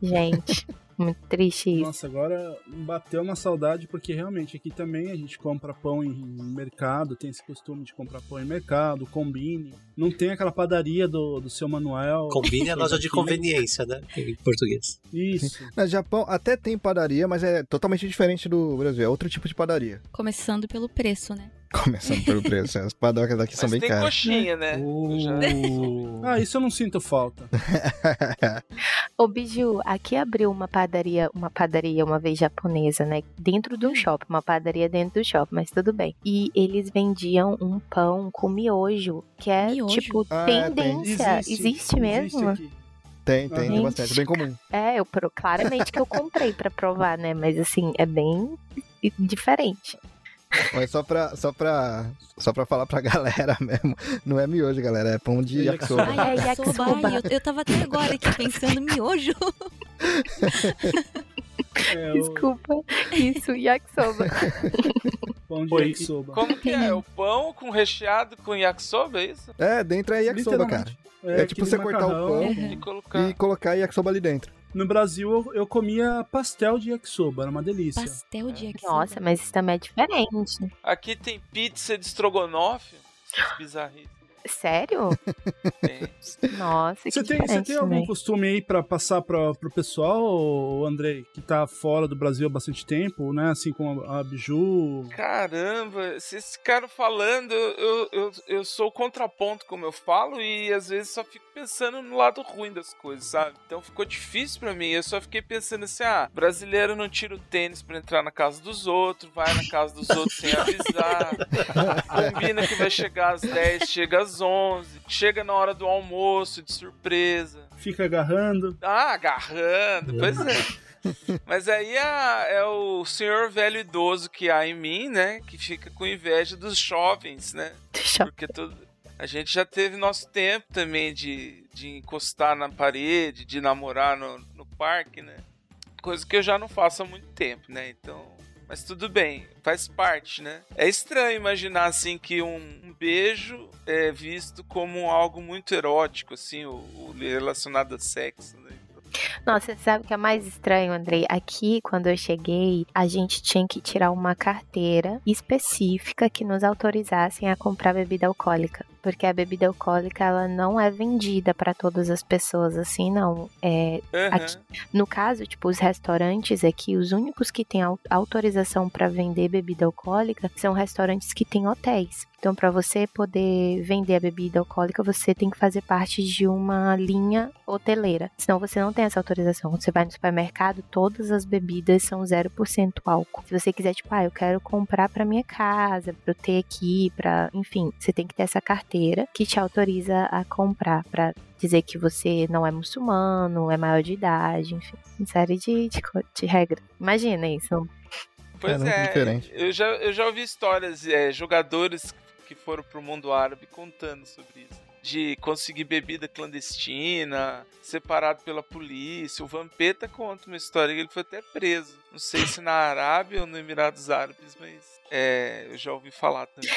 Gente, muito triste isso. Nossa, agora bateu uma saudade, porque realmente aqui também a gente compra pão em mercado, tem esse costume de comprar pão em mercado, combine. Não tem aquela padaria do, do seu Manuel. Combine a Coisa loja de aqui. conveniência, né? Em português. Isso. No Japão até tem padaria, mas é totalmente diferente do Brasil. É outro tipo de padaria. Começando pelo preço, né? Começando pelo preço. As padocas daqui são Mas bem tem caras. coxinha, né? Uh, Já- Ah, isso eu não sinto falta. Ô, Biju, aqui abriu uma padaria, uma padaria uma vez japonesa, né? Dentro de um shopping, uma padaria dentro do shopping, mas tudo bem. E eles vendiam um pão com miojo, que é, Miojo? tipo, Ah, é, tendência. Existe, mesmo? aqui. Tem, tem, tem bastante. Bem comum. É, eu pro- claramente que eu comprei pra provar, né? Mas assim, é bem diferente. Mas só pra, só pra, só pra falar pra galera mesmo, não é miojo, galera, é pão de É yakisoba. Ai, É, yakisoba. Ai, eu, eu tava até agora aqui pensando miojo. É, o Desculpa. Isso, yakisoba. pão de Oi, yakisoba. Como que é? O pão com recheado com yakisoba, é isso? É, dentro é yakisoba, cara. Literalmente. É, tipo você cortar o pão Uhum. E colocar. e colocar yakisoba ali dentro. No Brasil eu, eu comia pastel de yakisoba, era uma delícia. Pastel de yakisoba. Nossa, mas isso também é diferente. Aqui tem pizza de estrogonofe. Essas Sério? Nossa, Você que tem, você tem algum também. costume aí pra passar pra, pro pessoal, Andrei, que tá fora do Brasil há bastante tempo, né? Assim como a, a Biju. Caramba, vocês ficaram falando, eu, eu, eu sou o contraponto, como eu falo, e às vezes só fico pensando no lado ruim das coisas, sabe? Então ficou difícil pra mim. Eu só fiquei pensando assim: ah, brasileiro não tira o tênis pra entrar na casa dos outros, vai na casa dos outros sem avisar, combina que vai chegar às 10, chega às 11, chega na hora do almoço de surpresa. Fica agarrando. Ah, agarrando, pois é. Mas aí é, é o senhor velho idoso que há em mim, né? Que fica com inveja dos jovens, né? Porque todo, a gente já teve nosso tempo também de, de encostar na parede, de namorar no, no parque, né? Coisa que eu já não faço há muito tempo, né? Então. Mas tudo bem, faz parte, né? É estranho imaginar assim que um, um beijo é visto como algo muito erótico, assim, o, o relacionado a sexo, né? Nossa, você sabe o que é mais estranho, Andrei? Aqui, quando eu cheguei, a gente tinha que tirar uma carteira específica que nos autorizassem a comprar bebida alcoólica. Porque a bebida alcoólica, ela não é vendida para todas as pessoas, assim, não. É, aqui- no caso, tipo, os restaurantes aqui, os únicos que têm au- autorização para vender bebida alcoólica são restaurantes que têm hotéis. Então, para você poder vender a bebida alcoólica, você tem que fazer parte de uma linha hoteleira. Senão você não tem essa autorização. Quando você vai no supermercado, todas as bebidas são 0% álcool. Se você quiser, tipo, ah, eu quero comprar para minha casa, para eu ter aqui, para, enfim, você tem que ter essa carteira que te autoriza a comprar para dizer que você não é muçulmano, é maior de idade, enfim, uma série de, de, de regras. Imagina isso. Pois muito é, diferente. Eu, já, eu já ouvi histórias, é, jogadores que foram pro mundo árabe contando sobre isso. De conseguir bebida clandestina, separado pela polícia. O Vampeta conta uma história que ele foi até preso. Não sei se na Arábia ou no Emirados Árabes, mas é, eu já ouvi falar também.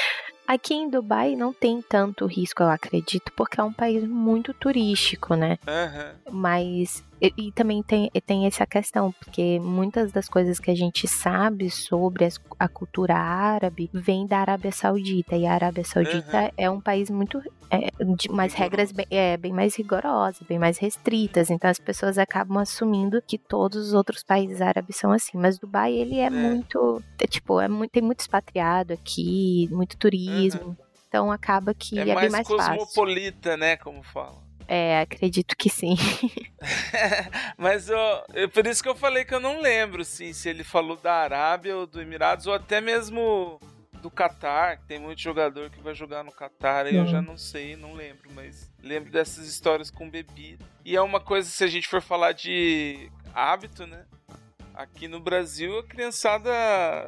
Aqui em Dubai não tem tanto risco, eu acredito, porque é um país muito turístico, né? Aham. Mas e, e também tem, tem essa questão, porque muitas das coisas que a gente sabe sobre as- a cultura árabe vem da Arábia Saudita. E a Arábia Saudita é um país muito. É, de umas regras bem, é, bem mais rigorosas, bem mais restritas. Então as pessoas acabam assumindo que todos os outros países árabes são assim. Mas Dubai, ele é, muito. é, tipo, é muito, tem muito expatriado aqui, muito turismo. Então acaba que É, é, bem mais mais fácil. cosmopolita, né? Como falam. É, acredito que sim. Mas ó, é por isso que eu falei que eu não lembro sim, se ele falou da Arábia ou do Emirados ou até mesmo do Catar, que tem muito jogador que vai jogar no Catar, aí eu já não sei, não lembro, mas lembro dessas histórias com bebida. E é uma coisa, se a gente for falar de hábito, né? Aqui no Brasil a criançada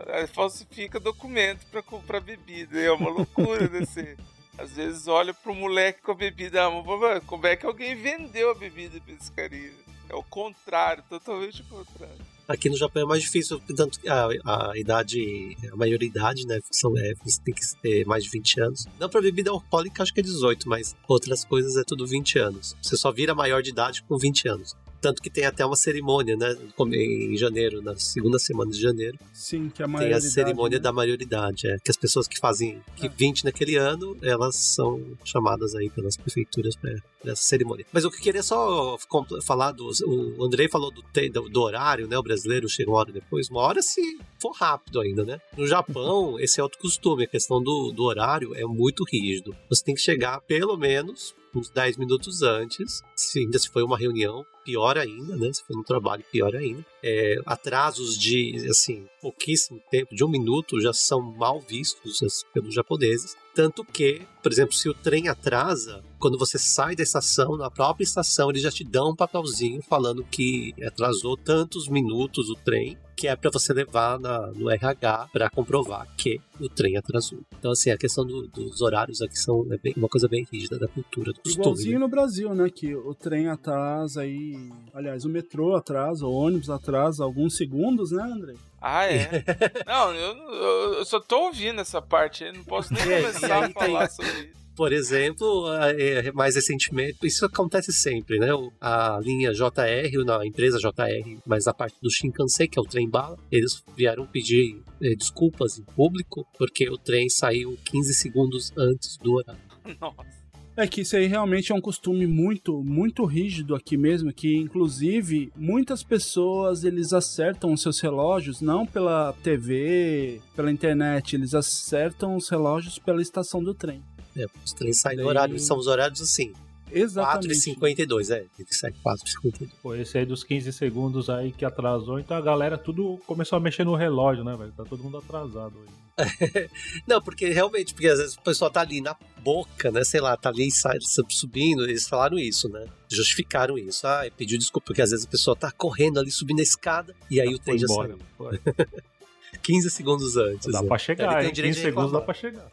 eh, falsifica documento pra comprar bebida. É uma loucura desse. Às vezes olha pro moleque com a bebida, mas, pô, como é que alguém vendeu a bebida pra esse carinha? É o contrário, totalmente o contrário. Aqui no Japão é mais difícil, tanto que a, a idade, a maioridade, né? São, é, você tem que ter mais de 20 anos. Não pra bebida alcoólica, acho que é 18, mas outras coisas é tudo 20 anos. Você só vira maior de idade com 20 anos. Tanto que tem até uma cerimônia, né? Em janeiro, na segunda semana de janeiro. Sim, que é a Tem a maioridade, cerimônia né? da maioridade, é. Que as pessoas que fazem que 20 naquele ano, elas são chamadas aí pelas prefeituras para essa cerimônia. Mas eu que queria só falar do. O Andrei falou do, do, do horário, né? O brasileiro chega uma hora depois, uma hora se for rápido ainda, né? No Japão, esse é outro costume, a questão do, do horário é muito rígido. Você tem que chegar pelo menos uns 10 minutos antes, se ainda se foi uma reunião, pior ainda, né? Se for no trabalho, pior ainda. É, atrasos de, assim, pouquíssimo tempo, de um minuto, já são mal vistos as- pelos japoneses. Tanto que, por exemplo, se o trem atrasa, quando você sai da estação, na própria estação, eles já te dão um papelzinho falando que atrasou tantos minutos o trem, que é para você levar na- no RH para comprovar que o trem atrasou. Então, assim, a questão do- dos horários aqui são é bem- uma coisa bem rígida da cultura, do costume. Igualzinho né? no Brasil, né? Que o trem atrasa aí. Aliás, o metrô atrasa, o ônibus atrasa alguns segundos, né, André? Ah, é? não, eu, eu, eu só tô ouvindo essa parte aí, não posso nem começar a falar tem- sobre isso. Por exemplo, é, mais recentemente, isso acontece sempre, né? A linha JR, na empresa JR, mas a parte do Shinkansen, que é o trem bala, eles vieram pedir eh, desculpas em público porque o trem saiu 15 segundos antes do horário. Nossa. É que isso aí realmente é um costume muito, muito rígido aqui mesmo, que inclusive muitas pessoas eles acertam os seus relógios não pela TV, pela internet, eles acertam os relógios pela estação do trem. É, os trens saem no horário, são os horários assim. Exatamente. 4h52, é. Tem que sair 4h52. Pô, esse aí dos 15 segundos aí que atrasou, então a galera tudo começou a mexer no relógio, né, velho? Tá todo mundo atrasado hoje. Não, porque realmente, porque às vezes o pessoal tá ali na boca, né? Sei lá, tá ali sai- subindo, eles falaram isso, né? Justificaram isso. Ah, pediu desculpa, porque às vezes a pessoa tá correndo ali, subindo a escada, e aí o trem já embora, saiu. foi. 15 segundos antes. Dá né? pra chegar, tem hein? direito 15 de segundos dá pra chegar.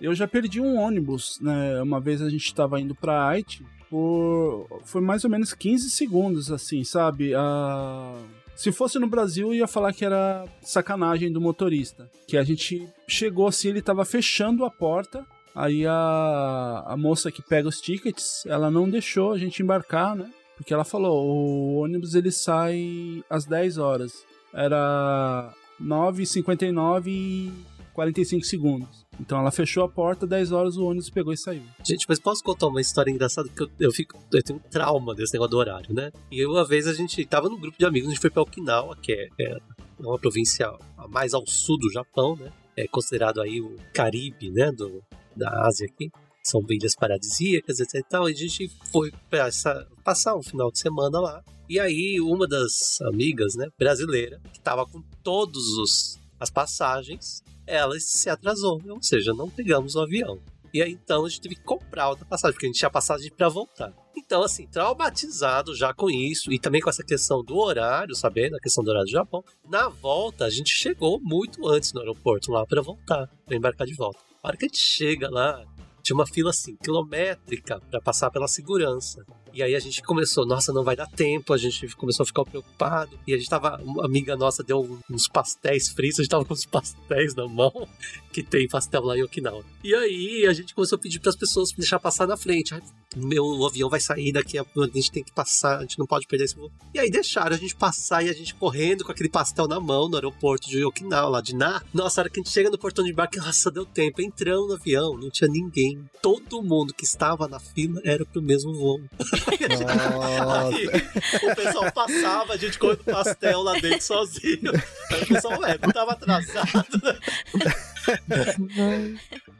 Eu já perdi um ônibus, né? Uma vez a gente tava indo pra Haiti por. Foi mais ou menos 15 segundos, assim, sabe? Ah, Se fosse no Brasil, ia falar que era sacanagem do motorista. Que a gente chegou assim, ele tava fechando a porta. Aí a, a moça que pega os tickets, ela não deixou a gente embarcar, né? Porque ela falou, o ônibus ele sai às 10 horas. Era 9h59 e 45 segundos. Então ela fechou a porta, 10 horas o ônibus pegou e saiu. Gente, mas posso contar uma história engraçada? Porque eu, eu fico, eu tenho um trauma desse negócio do horário, né? E uma vez a gente tava num grupo de amigos, a gente foi pra Okinawa, que é, é uma província mais ao sul do Japão, né? É considerado aí o Caribe, né? Do, da Ásia aqui. São ilhas paradisíacas, etc e tal. E a gente foi pra essa, passar um final de semana lá. E aí, uma das amigas, né, brasileira, que tava com todos os as passagens, ela se atrasou, ou seja, não pegamos o avião. E aí então a gente teve que comprar outra passagem, porque a gente tinha passagem para voltar. Então, assim, traumatizado já com isso, e também com essa questão do horário, sabendo a questão do horário do Japão, na volta a gente chegou muito antes no aeroporto lá para voltar, para embarcar de volta. A hora que a gente chega lá, tinha uma fila assim, quilométrica, para passar pela segurança. E aí a gente começou, nossa, não vai dar tempo, a gente começou a ficar preocupado. E a gente tava, uma amiga nossa deu uns pastéis fritos, a gente tava com uns pastéis na mão, que tem pastel lá em Okinawa. E aí a gente começou a pedir para as pessoas deixar passar na frente. Meu avião vai sair daqui, a a gente tem que passar, a gente não pode perder esse voo. E aí deixaram a gente passar e a gente correndo com aquele pastel na mão no aeroporto de Okinawa, lá de Na. Nossa, a hora que a gente chega no portão de embarque, nossa, deu tempo. Entramos no avião, não tinha ninguém. Todo mundo que estava na fila era pro mesmo voo. Aí, o pessoal passava, a gente comendo pastel lá dentro sozinho. Aí o pessoal, ué, não tava atrasado?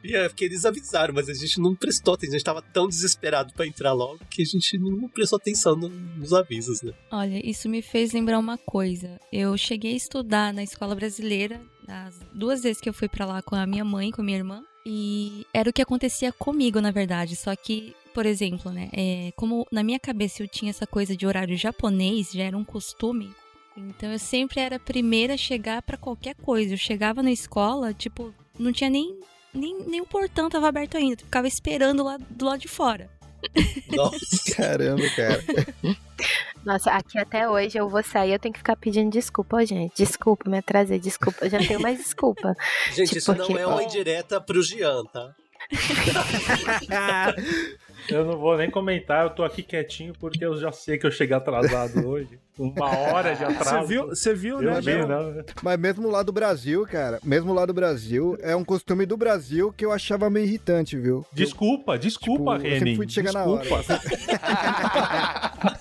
E é porque eles avisaram, mas a gente não prestou atenção. A gente tava tão desesperado pra entrar logo que a gente não prestou atenção no- nos avisos, né? Olha, isso me fez lembrar uma coisa. Eu cheguei a estudar na escola brasileira, as duas vezes que eu fui pra lá com a minha mãe, com a minha irmã, e era o que acontecia comigo, na verdade. Só que, por exemplo, né, é, como na minha cabeça eu tinha essa coisa de horário japonês, já era um costume. Então eu sempre era a primeira a chegar pra qualquer coisa. Eu chegava na escola, tipo, não tinha nem nem, nem o portão tava aberto ainda. Eu ficava esperando lá do lado de fora. Nossa. Caramba, cara. Nossa, aqui até hoje eu vou sair, eu tenho que ficar pedindo desculpa, gente. Desculpa, me atrasei, desculpa. Eu já não tenho mais desculpa. Gente, Tipo, isso não porque- é uma indireta pro Jean, tá? Eu não vou nem comentar, eu tô aqui quietinho porque eu já sei que eu cheguei atrasado hoje. Uma hora de atraso. Você viu, você viu né, vi, não. Mas mesmo lá do Brasil, cara, mesmo lá do Brasil, é um costume do Brasil que eu achava meio irritante, viu? Desculpa, desculpa, Tipo, eu sempre Reni. fui de chegar na desculpa.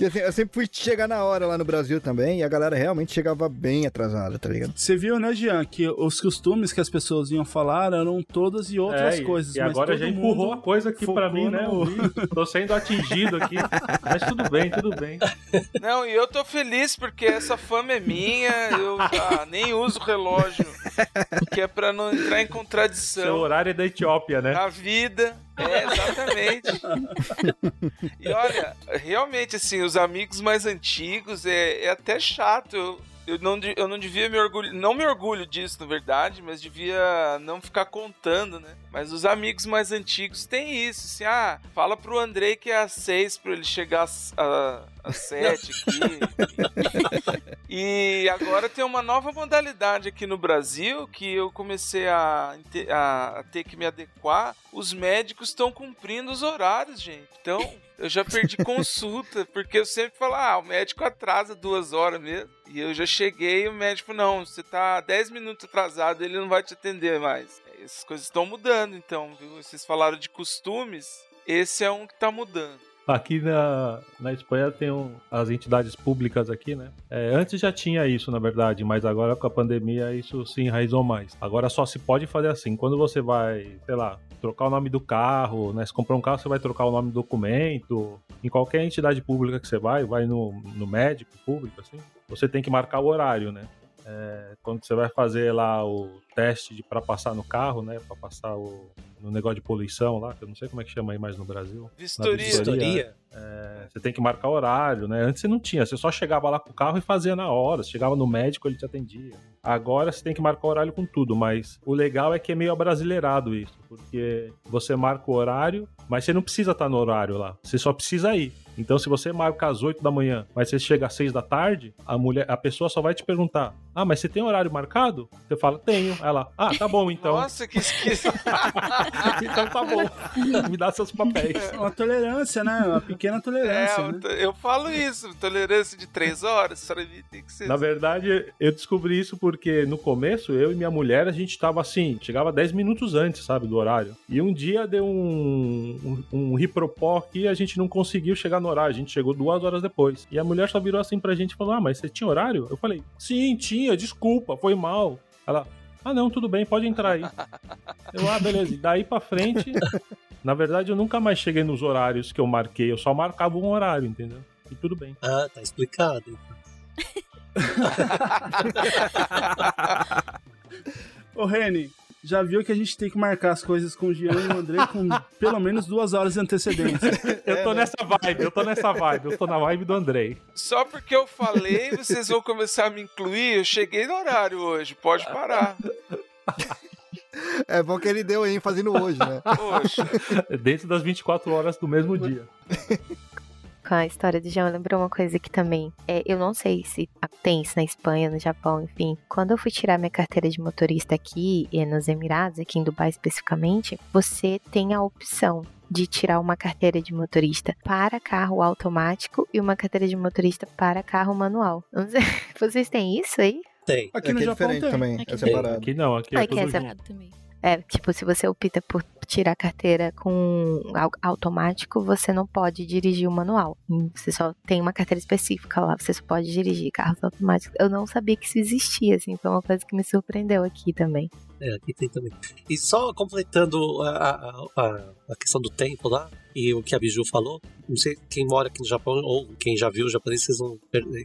E, assim, eu sempre fui chegar na hora lá no Brasil também, e a galera realmente chegava bem atrasada, tá ligado? Você viu, né, Jean, que os costumes que as pessoas iam falar eram todas e outras É, e- coisas. E mas agora já empurrou a coisa aqui pra focou mim, né? Eu. Tô sendo atingido aqui. Mas tudo bem, tudo bem. Não, e eu tô feliz porque essa fama é minha, eu já nem uso relógio, que é pra não entrar em Seu contradição horário é da Etiópia, né? na vida. É, exatamente. E olha, realmente, assim, os amigos mais antigos é, é até chato. Eu, eu, não, eu não devia me orgulhar, não me orgulho disso, na verdade, mas devia não ficar contando, né? Mas os amigos mais antigos têm isso, assim, ah, fala pro Andrei que é às seis pra ele chegar às, a- às sete aqui. E agora tem uma nova modalidade aqui no Brasil que eu comecei a, a- a ter que me adequar. Os médicos estão cumprindo os horários, gente. Então, eu já perdi consulta, porque eu sempre falo, ah, o médico atrasa duas horas mesmo. E eu já cheguei e o médico, não, você tá 10 minutos atrasado, ele não vai te atender mais. Essas coisas estão mudando, então, viu? Vocês falaram de costumes, esse é um que tá mudando. Aqui na, na Espanha tem um- as entidades públicas aqui, né? É, antes já tinha isso, na verdade, mas agora com a pandemia isso se enraizou mais. Agora só se pode fazer assim, quando você vai, sei lá, trocar o nome do carro, né? Se comprar um carro, você vai trocar o nome do documento. Em qualquer entidade pública que você vai, vai no, no médico público, assim, você tem que marcar o horário, né? É, quando você vai fazer lá o teste para passar no carro, né? Para passar o, no negócio de poluição lá, que eu não sei como é que chama aí mais no Brasil. Na Vistoria. Vistoria? É, você tem que marcar horário, né? Antes você não tinha, você só chegava lá com o carro e fazia na hora. Você chegava no médico, ele te atendia. Agora você tem que marcar horário com tudo, mas o legal é que é meio abrasileirado isso, porque você marca o horário, mas você não precisa estar no horário lá, você só precisa ir. Então, se você marca às 8 da manhã, mas você chega às 6 da tarde, a mulher, a pessoa só vai te perguntar: Ah, mas você tem horário marcado? Você fala, tenho. Ela, ah, tá bom então. Nossa, que esquisito. então tá bom. Me dá seus papéis. É uma tolerância, né? Uma pequena tolerância. É, né? eu, falo isso, tolerância de três horas, pra mim tem que ser. Na verdade, eu descobri isso porque no começo, eu e minha mulher, a gente tava assim, chegava 10 minutos antes, sabe, do horário. E um dia deu um, um, um ripropó aqui e a gente não conseguiu chegar no horário, a gente chegou duas horas depois. E a mulher só virou assim pra gente e falou: Ah, mas você tinha horário? Eu falei: Sim, tinha, desculpa, foi mal. Ela, ah, não, tudo bem, pode entrar aí. Eu, ah, beleza. E daí pra frente, na verdade, eu nunca mais cheguei nos horários que eu marquei, eu só marcava um horário, entendeu? E tudo bem. Ah, tá explicado. Ô, Reni, já viu que a gente tem que marcar as coisas com o Jean e o André com pelo menos duas horas de antecedência. Eu tô nessa vibe, eu tô nessa vibe, eu tô na vibe do Andrei. Só porque eu falei, vocês vão começar a me incluir. Eu cheguei no horário hoje, pode parar. É bom que ele deu ênfase no hoje, né? Poxa. Dentro das 24 horas do mesmo dia. Com a história do João, lembrou uma coisa que também. É, eu não sei se tem isso na Espanha, no Japão, enfim. Quando eu fui tirar minha carteira de motorista aqui, e nos Emirados, aqui em Dubai especificamente, você tem a opção de tirar uma carteira de motorista para carro automático e uma carteira de motorista para carro manual. Vocês têm isso aí? Tem. Aqui no Aqui é Japão diferente tem. também, Aqui é separado. Aqui não, aqui é Aqui tudo é junto. separado. também. É, tipo, se você opta por tirar a carteira com au- automático, você não pode dirigir o manual. Hum, Você só tem uma carteira específica lá, você só pode dirigir carros automáticos. Eu não sabia que isso existia, assim, foi uma coisa que me surpreendeu aqui também. É, aqui tem também. E só completando a, a, a, questão do tempo lá, e o que a Biju falou, não sei quem mora aqui no Japão ou quem já viu o japonês, vocês vão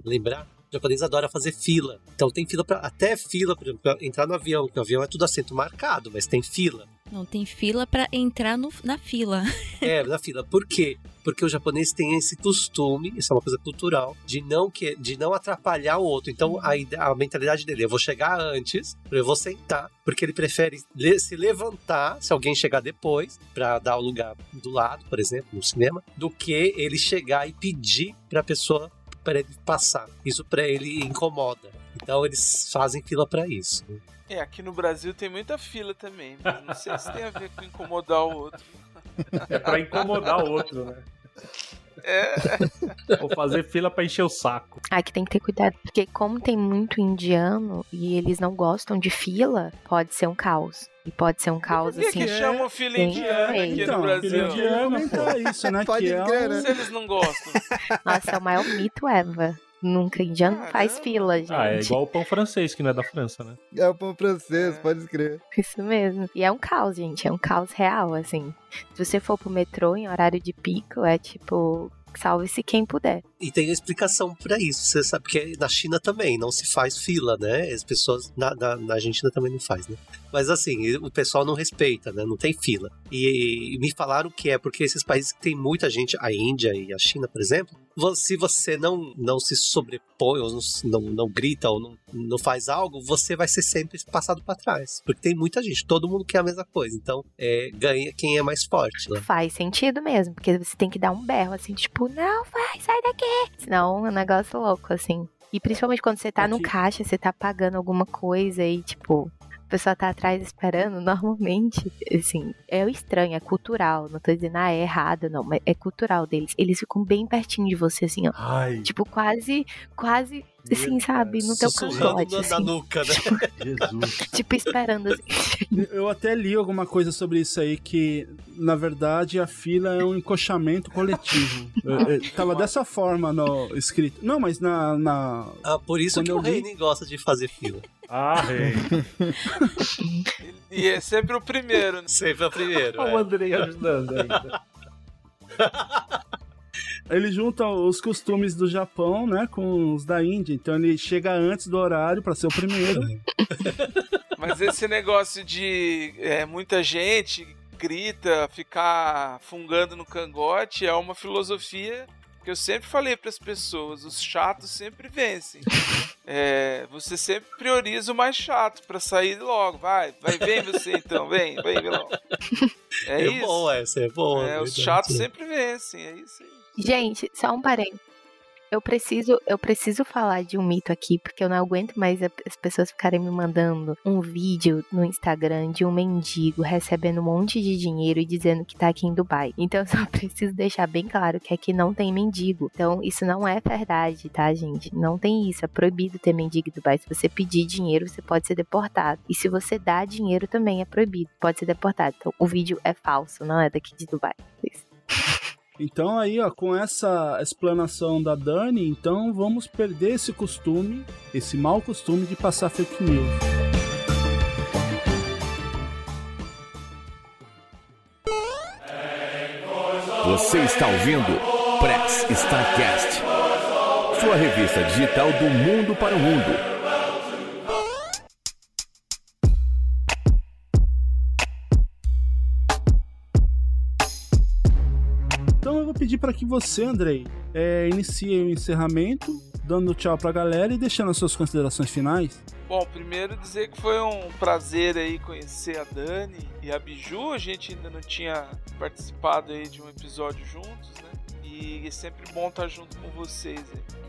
lembrar. O japonês adora fazer fila. Então tem fila para até fila, por exemplo, pra entrar no avião, porque o avião é tudo assento marcado, mas tem fila. Não tem fila pra entrar no- na fila. É, na fila. Por quê? Porque o japonês tem esse costume, isso é uma coisa cultural, de não, que, de não atrapalhar o outro. Então a, a mentalidade dele, eu vou chegar antes, eu vou sentar, porque ele prefere le- se levantar se alguém chegar depois, pra dar o lugar do lado, por exemplo, no cinema, do que ele chegar e pedir pra pessoa para ele passar. Isso pra ele incomoda. Então eles fazem fila pra isso. né? É, aqui no Brasil tem muita fila também, mas não sei se tem a ver com incomodar o outro. É pra incomodar o outro, né? É, Ou fazer fila pra encher o saco. Aqui tem que ter cuidado, porque como tem muito indiano e eles não gostam de fila, pode ser um caos. E pode ser um caos, por que, assim. que chamam fila indiana aqui Então, no Brasil? eu ia comentar isso, né? Pode que é crer, um- né? Se eles não gostam. Nossa, é o maior mito ever. Nunca indiano não faz fila, gente. Ah, é igual o pão francês, que não é da França, né? É o pão francês, É. pode crer. Isso mesmo. E é um caos, gente. É um caos real, assim. Se você for pro metrô em horário de pico, é tipo. Salve-se quem puder. E tem a explicação pra isso. Você sabe que na China também não se faz fila, né? As pessoas. Na, na, na Argentina também não faz, né? Mas assim, o pessoal não respeita, né? Não tem fila. E, me falaram que é porque esses países que tem muita gente, a Índia e a China, por exemplo, se você não, não se sobrepõe, ou não, não, grita, ou não, não faz algo, você vai ser sempre passado pra trás. Porque tem muita gente, todo mundo quer a mesma coisa. Então, é, ganha quem é mais forte. Né? Faz sentido mesmo, porque você tem que dar um berro, assim, tipo, não, vai, sai daqui. Senão é um negócio louco, assim. E principalmente quando você tá no caixa, você tá pagando alguma coisa e, tipo, pessoa tá atrás esperando, normalmente, assim, é o estranho, é cultural. Não tô dizendo, ah, é errado, não, mas é cultural deles. Eles ficam bem pertinho de você, assim, ó. Ai. Tipo, quase, quase assim, sabe? No teu cangote, na, na assim. nuca, né? Jesus. Tipo, esperando assim. Eu até li alguma coisa sobre isso aí, que na verdade a fila é um encoxamento coletivo. É, é, tava dessa forma no escrito. Não, mas na. na... Ah, por isso Quando que eu o li- rei nem gosta de fazer fila. Ah, rei. E é sempre o primeiro, né? Sempre é o primeiro. Olha o. Andrei ajudando ainda. Ele junta os costumes do Japão, né, com os da Índia. Então ele chega antes do horário pra ser o primeiro. Mas esse negócio de é, muita gente grita, ficar fungando no cangote é uma filosofia que eu sempre falei para as pessoas. Os chatos sempre vencem. É, você sempre prioriza o mais chato para sair logo. Vai, vai, vem você então, vem, vem, logo. É, É, isso. bom essa, é bom. É, os chatos sempre vencem, é isso aí. Gente, só um parênteses. Eu preciso, eu preciso falar de um mito aqui, porque eu não aguento mais as pessoas ficarem me mandando um vídeo no Instagram de um mendigo recebendo um monte de dinheiro e dizendo que tá aqui em Dubai. Então eu só preciso deixar bem claro que aqui não tem mendigo. Então isso não é verdade, tá, gente? Não tem isso. É proibido ter mendigo em Dubai. Se você pedir dinheiro, você pode ser deportado. E se você dá dinheiro também é proibido. Pode ser deportado. Então o vídeo é falso, não é daqui de Dubai. Isso. Então aí, ó, com essa explanação da Dani, então vamos perder esse costume, esse mau costume de passar fake news. Você está ouvindo Press Starcast, sua revista digital do mundo para o mundo. Pedir para que você, Andrei, é, inicie o encerramento, dando tchau pra galera e deixando as suas considerações finais. Bom, primeiro dizer que foi um prazer aí conhecer a Dani e a Biju. A gente ainda não tinha participado aí de um episódio juntos, né? E é sempre bom estar junto com vocês.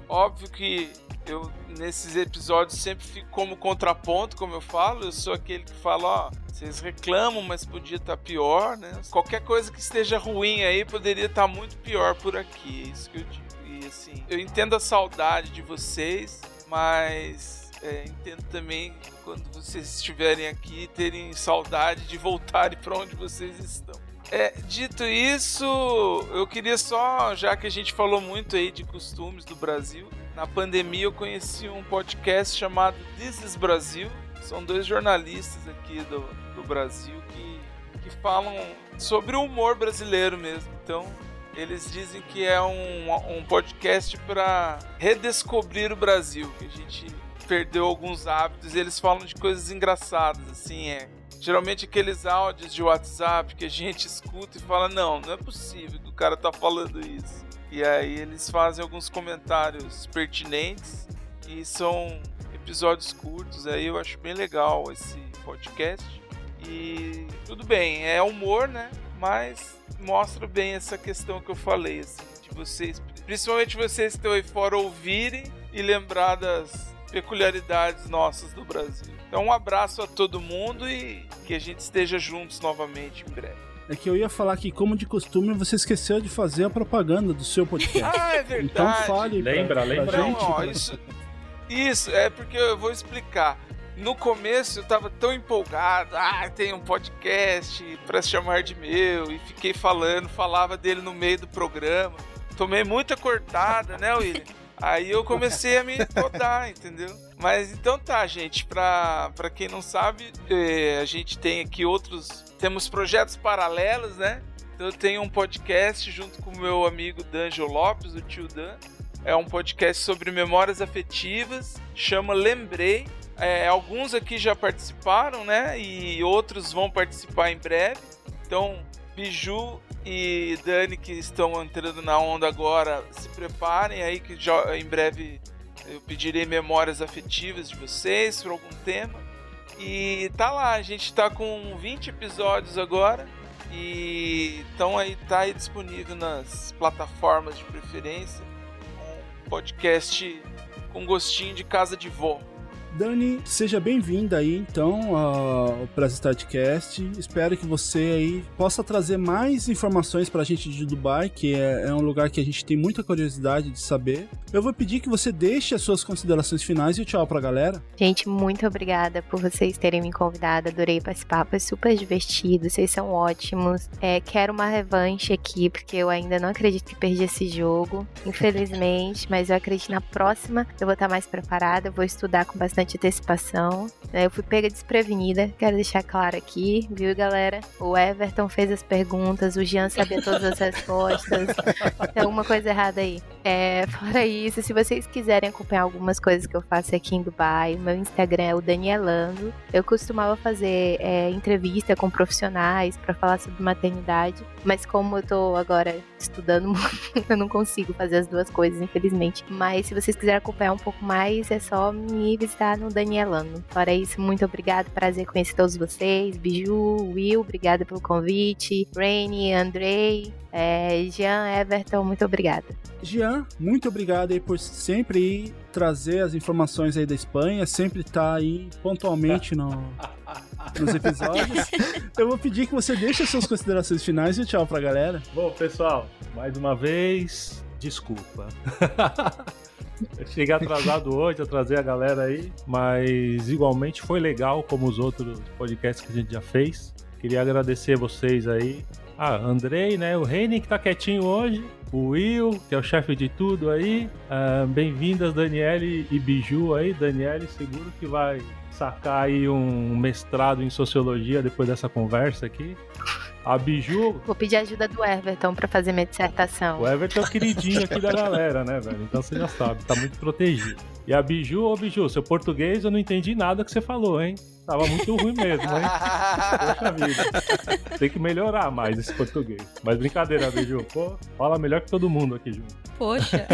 Óbvio que eu nesses episódios sempre fico como contraponto, como eu falo. Eu sou aquele que fala, ó, vocês reclamam, mas podia estar pior, né? Qualquer coisa que esteja ruim aí poderia estar muito pior por aqui. É isso que eu digo. E assim, eu entendo a saudade de vocês, mas é, entendo também quando vocês estiverem aqui terem saudade de voltarem para onde vocês estão. É, dito isso, eu queria só, já que a gente falou muito aí de costumes do Brasil, na pandemia eu conheci um podcast chamado This is Brasil. São dois jornalistas aqui do, do Brasil que, que falam sobre o humor brasileiro mesmo. Então, eles dizem que é um, um podcast para redescobrir o Brasil, que a gente perdeu alguns hábitos eles falam de coisas engraçadas, assim, é. Geralmente aqueles áudios de WhatsApp que a gente escuta e fala, não, não é possível que o cara tá falando isso. E aí eles fazem alguns comentários pertinentes e são episódios curtos, aí eu acho bem legal esse podcast. E tudo bem, é humor, né? Mas mostra bem essa questão que eu falei, assim, de vocês, principalmente vocês que estão aí fora ouvirem e lembrar das peculiaridades nossas do Brasil. Então um abraço a todo mundo e que a gente esteja juntos novamente em breve. É que eu ia falar que, como de costume, você esqueceu de fazer a propaganda do seu podcast. Ah, é então verdade. fale pra- Lembra, pra, lembra. Não, gente. ó, isso, isso é porque eu vou explicar. No começo eu tava tão empolgado, ah, tem um podcast pra se chamar de meu, e fiquei falando, falava dele no meio do programa. Tomei muita cortada, né, William? Aí eu comecei a me podar, entendeu? Mas então tá, gente, pra, pra quem não sabe, eh, a gente tem aqui outros. Temos projetos paralelos, né? Então eu tenho um podcast junto com o meu amigo D'Angelo Lopes, o tio Dan. É um podcast sobre memórias afetivas, chama Lembrei. É, alguns aqui já participaram, né? E outros vão participar em breve. Então, Biju e Dani, que estão entrando na onda agora, se preparem aí que em breve eu pedirei memórias afetivas de vocês por algum tema. E tá lá, a gente tá com 20 episódios agora. E então aí tá aí disponível nas plataformas de preferência. Um podcast com gostinho de casa de vó. Dani, seja bem-vinda aí então ao Press Startcast. Espero que você aí possa trazer mais informações pra gente de Dubai, que é, é um lugar que a gente tem muita curiosidade de saber. Eu vou pedir que você deixe as suas considerações finais e tchau pra galera. Gente, muito obrigada por vocês terem me convidado. Adorei participar, foi super divertido. Vocês são ótimos. É, quero uma revanche aqui, porque eu ainda não acredito que perdi esse jogo, infelizmente. mas eu acredito na próxima eu vou estar mais preparada. Eu vou estudar com bastante antecipação. Eu fui pega desprevenida, quero deixar claro aqui, viu, galera? O Everton fez as perguntas, o Jean sabia todas as respostas. Tem alguma coisa errada aí. É, fora isso, se vocês quiserem acompanhar algumas coisas que eu faço aqui em Dubai, meu Instagram é o Danielando. Eu costumava fazer é, entrevista com profissionais para falar sobre maternidade, mas como eu tô agora estudando muito, eu não consigo fazer as duas coisas, infelizmente. Mas se vocês quiserem acompanhar um pouco mais, é só me visitar no Danielando. Fora isso, muito obrigado, prazer conhecer todos vocês. Biju, Will, obrigada pelo convite. Rainy, Andrei, é, Jean, Everton, muito obrigada. Jean, muito obrigado aí por sempre aí trazer as informações aí da Espanha, sempre estar aí pontualmente no, nos episódios. Eu vou pedir que você deixe as suas considerações finais e tchau pra galera. Bom, pessoal, mais uma vez, desculpa. Eu cheguei atrasado hoje, atrasei a galera aí, mas igualmente foi legal como os outros podcasts que a gente já fez. Queria agradecer vocês aí. Ah, Andrei, né? O Reine que tá quietinho hoje. O Will, que é o chefe de tudo aí. Ah, Bem-vindas, Daniele e Biju aí. Daniele, seguro que vai sacar aí um mestrado em sociologia depois dessa conversa aqui. A Biju, Vou pedir ajuda do Everton para fazer minha dissertação. o Everton é o queridinho aqui da galera, né, velho? Então você já sabe, tá muito protegido. E a Biju, ô Biju, seu português eu não entendi nada que você falou, hein? Tava muito ruim mesmo, hein? Poxa vida. Tem que melhorar mais esse português. Mas brincadeira, Biju. Pô, fala melhor que todo mundo aqui junto. Poxa.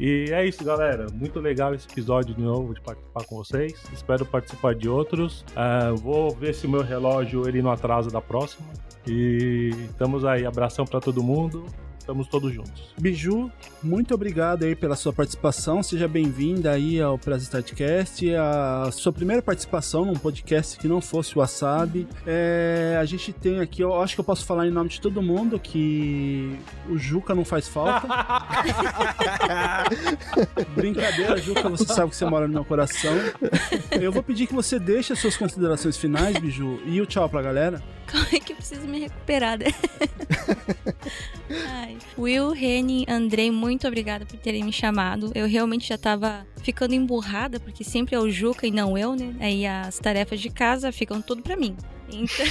E é isso, galera. Muito legal esse episódio de novo de participar com vocês. Espero participar de outros. Ah, vou ver se o meu relógio ele não atrasa da próxima. E estamos aí. Abração pra todo mundo. Estamos todos juntos. Biju, muito obrigado aí pela sua participação. Seja bem-vinda aí ao Press Startcast. A sua primeira participação num podcast que não fosse o Wasabi. É, a gente tem aqui, eu acho que eu posso falar em nome de todo mundo que o Juca não faz falta. Brincadeira, Juca, você sabe que você mora no meu coração. Eu vou pedir que você deixe as suas considerações finais, Biju, e o tchau pra galera. Como é que eu preciso me recuperar? né? Ai. Will, Reni, Andrei, muito obrigada por terem me chamado. Eu realmente já tava ficando emburrada, porque sempre é o Juca e não eu, né? Aí as tarefas de casa ficam tudo pra mim. Então,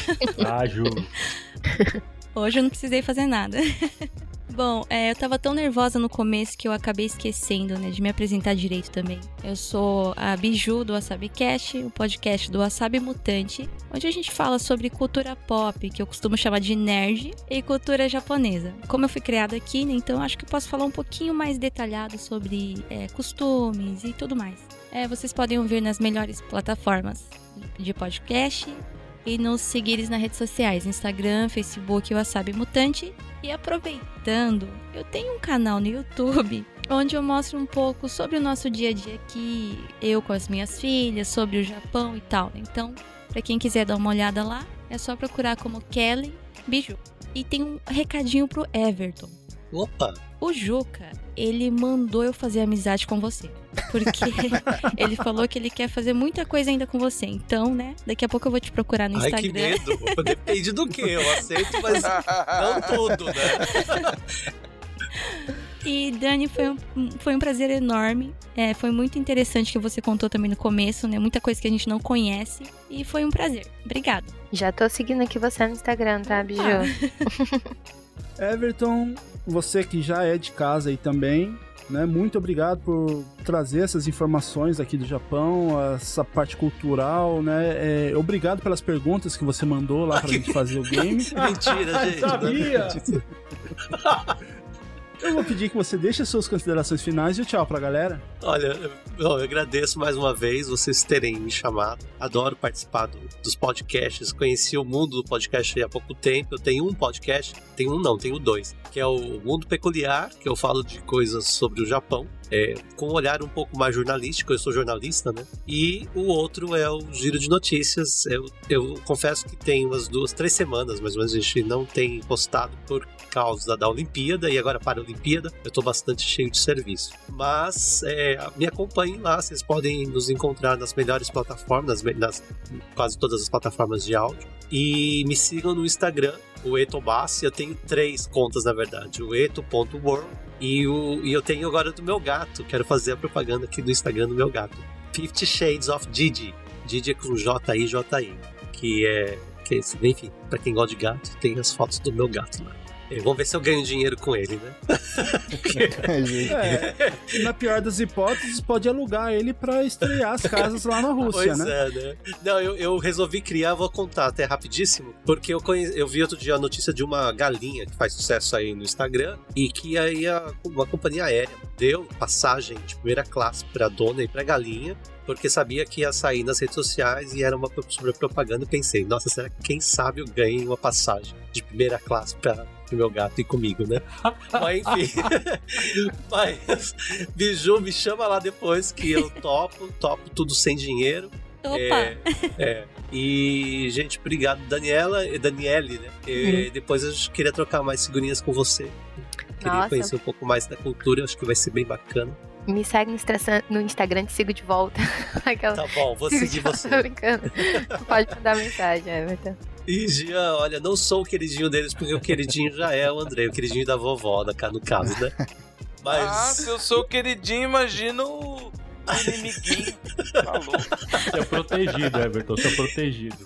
Ah, Ju. hoje eu não precisei fazer nada. Bom, é, eu tava tão nervosa no começo que eu acabei esquecendo, né, de me apresentar direito também. Eu sou a Biju do Wasabi Cast, o podcast do Wasabi Mutante, onde a gente fala sobre cultura pop, que eu costumo chamar de nerd, e cultura japonesa. Como eu fui criada aqui, né, então acho que posso falar um pouquinho mais detalhado sobre é, costumes e tudo mais. É, vocês podem ouvir nas melhores plataformas de podcast e nos seguires nas redes sociais, Instagram, Facebook, Wasabi Mutante. E aproveitando, eu tenho um canal no YouTube onde eu mostro um pouco sobre o nosso dia a dia aqui, eu com as minhas filhas, sobre o Japão e tal. Então, para quem quiser dar uma olhada lá, é só procurar como Kelly Biju. E tem um recadinho pro Everton. Opa! O Juca, ele mandou eu fazer amizade com você. Porque ele falou que ele quer fazer muita coisa ainda com você. Então, né? Daqui a pouco eu vou te procurar no Ai, Instagram. que medo. Depende do que. Eu aceito, mas não tudo, né? E Dani, foi um, foi um prazer enorme. É, foi muito interessante que você contou também no começo, né? Muita coisa que a gente não conhece. E foi um prazer. Obrigada. Já tô seguindo aqui você no Instagram, tá, Biju? Everton, você que já é de casa aí também, né? Muito obrigado por trazer essas informações aqui do Japão, essa parte cultural, né? É, obrigado pelas perguntas que você mandou lá pra gente fazer o game. Mentira, gente. Sabia! Eu vou pedir que você deixe as suas considerações finais e o tchau pra galera. Olha, eu, agradeço mais uma vez vocês terem me chamado. Adoro participar do- dos podcasts. Conheci o mundo do podcast há pouco tempo. Eu tenho um podcast, tenho um não, tenho dois, que é o Mundo Peculiar, que eu falo de coisas sobre o Japão. É, com um olhar um pouco mais jornalístico, eu sou jornalista, né? E o outro é o Giro de Notícias. Eu, eu confesso que tem umas duas, três semanas, mais ou menos, a gente não tem postado por causa da Olimpíada e agora para a Olimpíada eu estou bastante cheio de serviço. Mas é, me acompanhem lá, vocês podem nos encontrar nas melhores plataformas, nas, nas quase todas as plataformas de áudio. E me sigam no Instagram, o Etobassi. Eu tenho três contas, na verdade: o eto.world e, o, e eu tenho agora do meu gato. Quero fazer a propaganda aqui do Instagram do meu gato: Fifty Shades of Didi. Didi é com J-I-J-I. Que é. Que é enfim, pra quem gosta de gato, tem as fotos do meu gato lá. É, vamos ver se eu ganho dinheiro com ele, né? é, na pior das hipóteses, pode alugar ele pra estrear as casas lá na Rússia, pois né? É, né? Não, eu, eu, resolvi criar, vou contar até rapidíssimo, porque eu, conhe... eu vi outro dia a notícia de uma galinha que faz sucesso aí no Instagram e que aí a, uma companhia aérea deu passagem de primeira classe pra dona e pra galinha porque sabia que ia sair nas redes sociais e era uma sobre propaganda. E pensei, nossa, será que quem sabe eu ganhei uma passagem de primeira classe para o meu gato e comigo, né? Mas enfim. Mas, Biju, me chama lá depois que eu topo, topo tudo sem dinheiro. Opa! É, é. E, gente, obrigado, Daniela e Daniele, né? E, Uhum. Depois eu queria trocar mais figurinhas com você. Queria Nossa. conhecer um pouco mais da cultura, acho que vai ser bem bacana. Me segue no Instagram, te sigo de volta. Aquela- Tá bom, vou Sigo seguir você. tô brincando. Pode mandar mensagem, Everton. E Jean, olha, não sou o queridinho deles, porque o queridinho já é o André, o queridinho da vovó, no ca- no caso, né? Mas. Ah, se eu sou o queridinho, imagina o o inimiguinho. Falou. Você é protegido, Everton, você é protegido.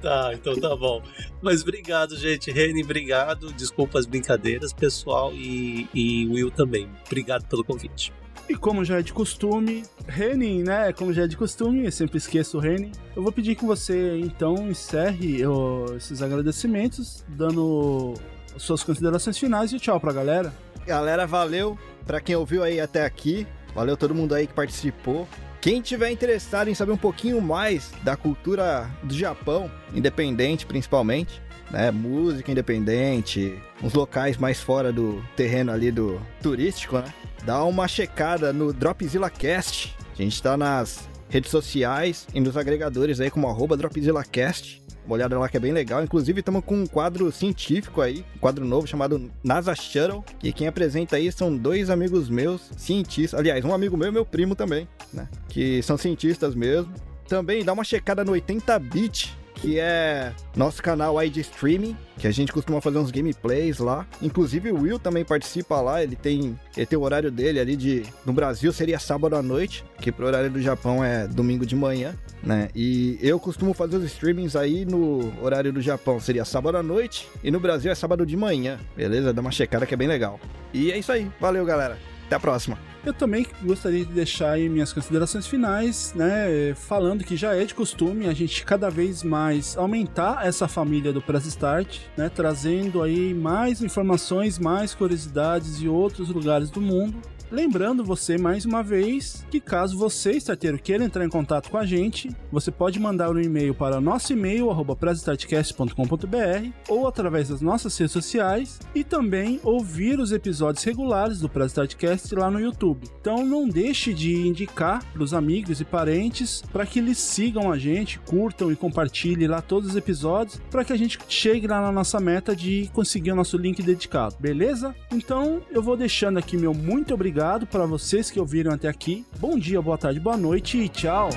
Tá, então tá bom. Mas obrigado, gente. Reni, obrigado. Desculpa as brincadeiras, pessoal. E, e Will também. Obrigado pelo convite. E como já é de costume, Renin, né? Como já é de costume, eu sempre esqueço o Renin. Eu vou pedir que você então encerre ó, esses agradecimentos, dando suas considerações finais e tchau pra galera. Galera, valeu pra quem ouviu aí até aqui. Valeu todo mundo aí que participou. Quem tiver interessado em saber um pouquinho mais da cultura do Japão, independente principalmente, né, música independente, uns locais mais fora do terreno ali do turístico, né? Dá uma checada no Dropzilla Cast. A gente tá nas redes sociais e nos agregadores aí como arroba DropzillaCast. Uma olhada lá que é bem legal. Inclusive, estamos com um quadro científico aí, um quadro novo chamado NASA Shuttle. E quem apresenta aí são dois amigos meus, cientistas. Aliás, um amigo meu e meu primo também, né? Que são cientistas mesmo. Também dá uma checada no 80-bit, que é nosso canal aí de streaming, que a gente costuma fazer uns gameplays lá. Inclusive o Will também participa lá, ele tem, ele tem o horário dele ali de no Brasil seria sábado à noite, que pro horário do Japão é domingo de manhã, né? E eu costumo fazer os streamings aí no horário do Japão seria sábado à noite e no Brasil é sábado de manhã. Beleza? Dá uma checada que é bem legal. E é isso aí. Valeu, galera. Até a próxima. Eu também gostaria de deixar aí minhas considerações finais, né? Falando que já é de costume a gente cada vez mais aumentar essa família do Press Start, né? Trazendo aí mais informações, mais curiosidades de outros lugares do mundo. Lembrando você mais uma vez que caso você, starteiro, queira entrar em contato com a gente, você pode mandar um e-mail para nosso e-mail, arroba pressstartcast.com.br ou através das nossas redes sociais e também ouvir os episódios regulares do Startcast lá no YouTube. Então não deixe de indicar para os amigos e parentes para que eles sigam a gente, curtam e compartilhem lá todos os episódios para que a gente chegue lá na nossa meta de conseguir o nosso link dedicado, beleza? Então eu vou deixando aqui meu muito obrigado para vocês que ouviram até aqui. Bom dia, boa tarde, boa noite e tchau!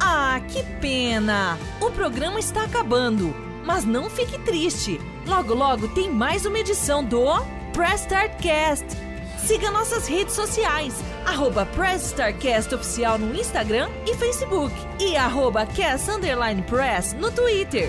Ah, que pena! O programa está acabando, mas não fique triste. Logo, logo tem mais uma edição do Press Start Cast. Siga nossas redes sociais, arroba Press Start Cast Oficial no Instagram e Facebook e arroba Cast Press no Twitter.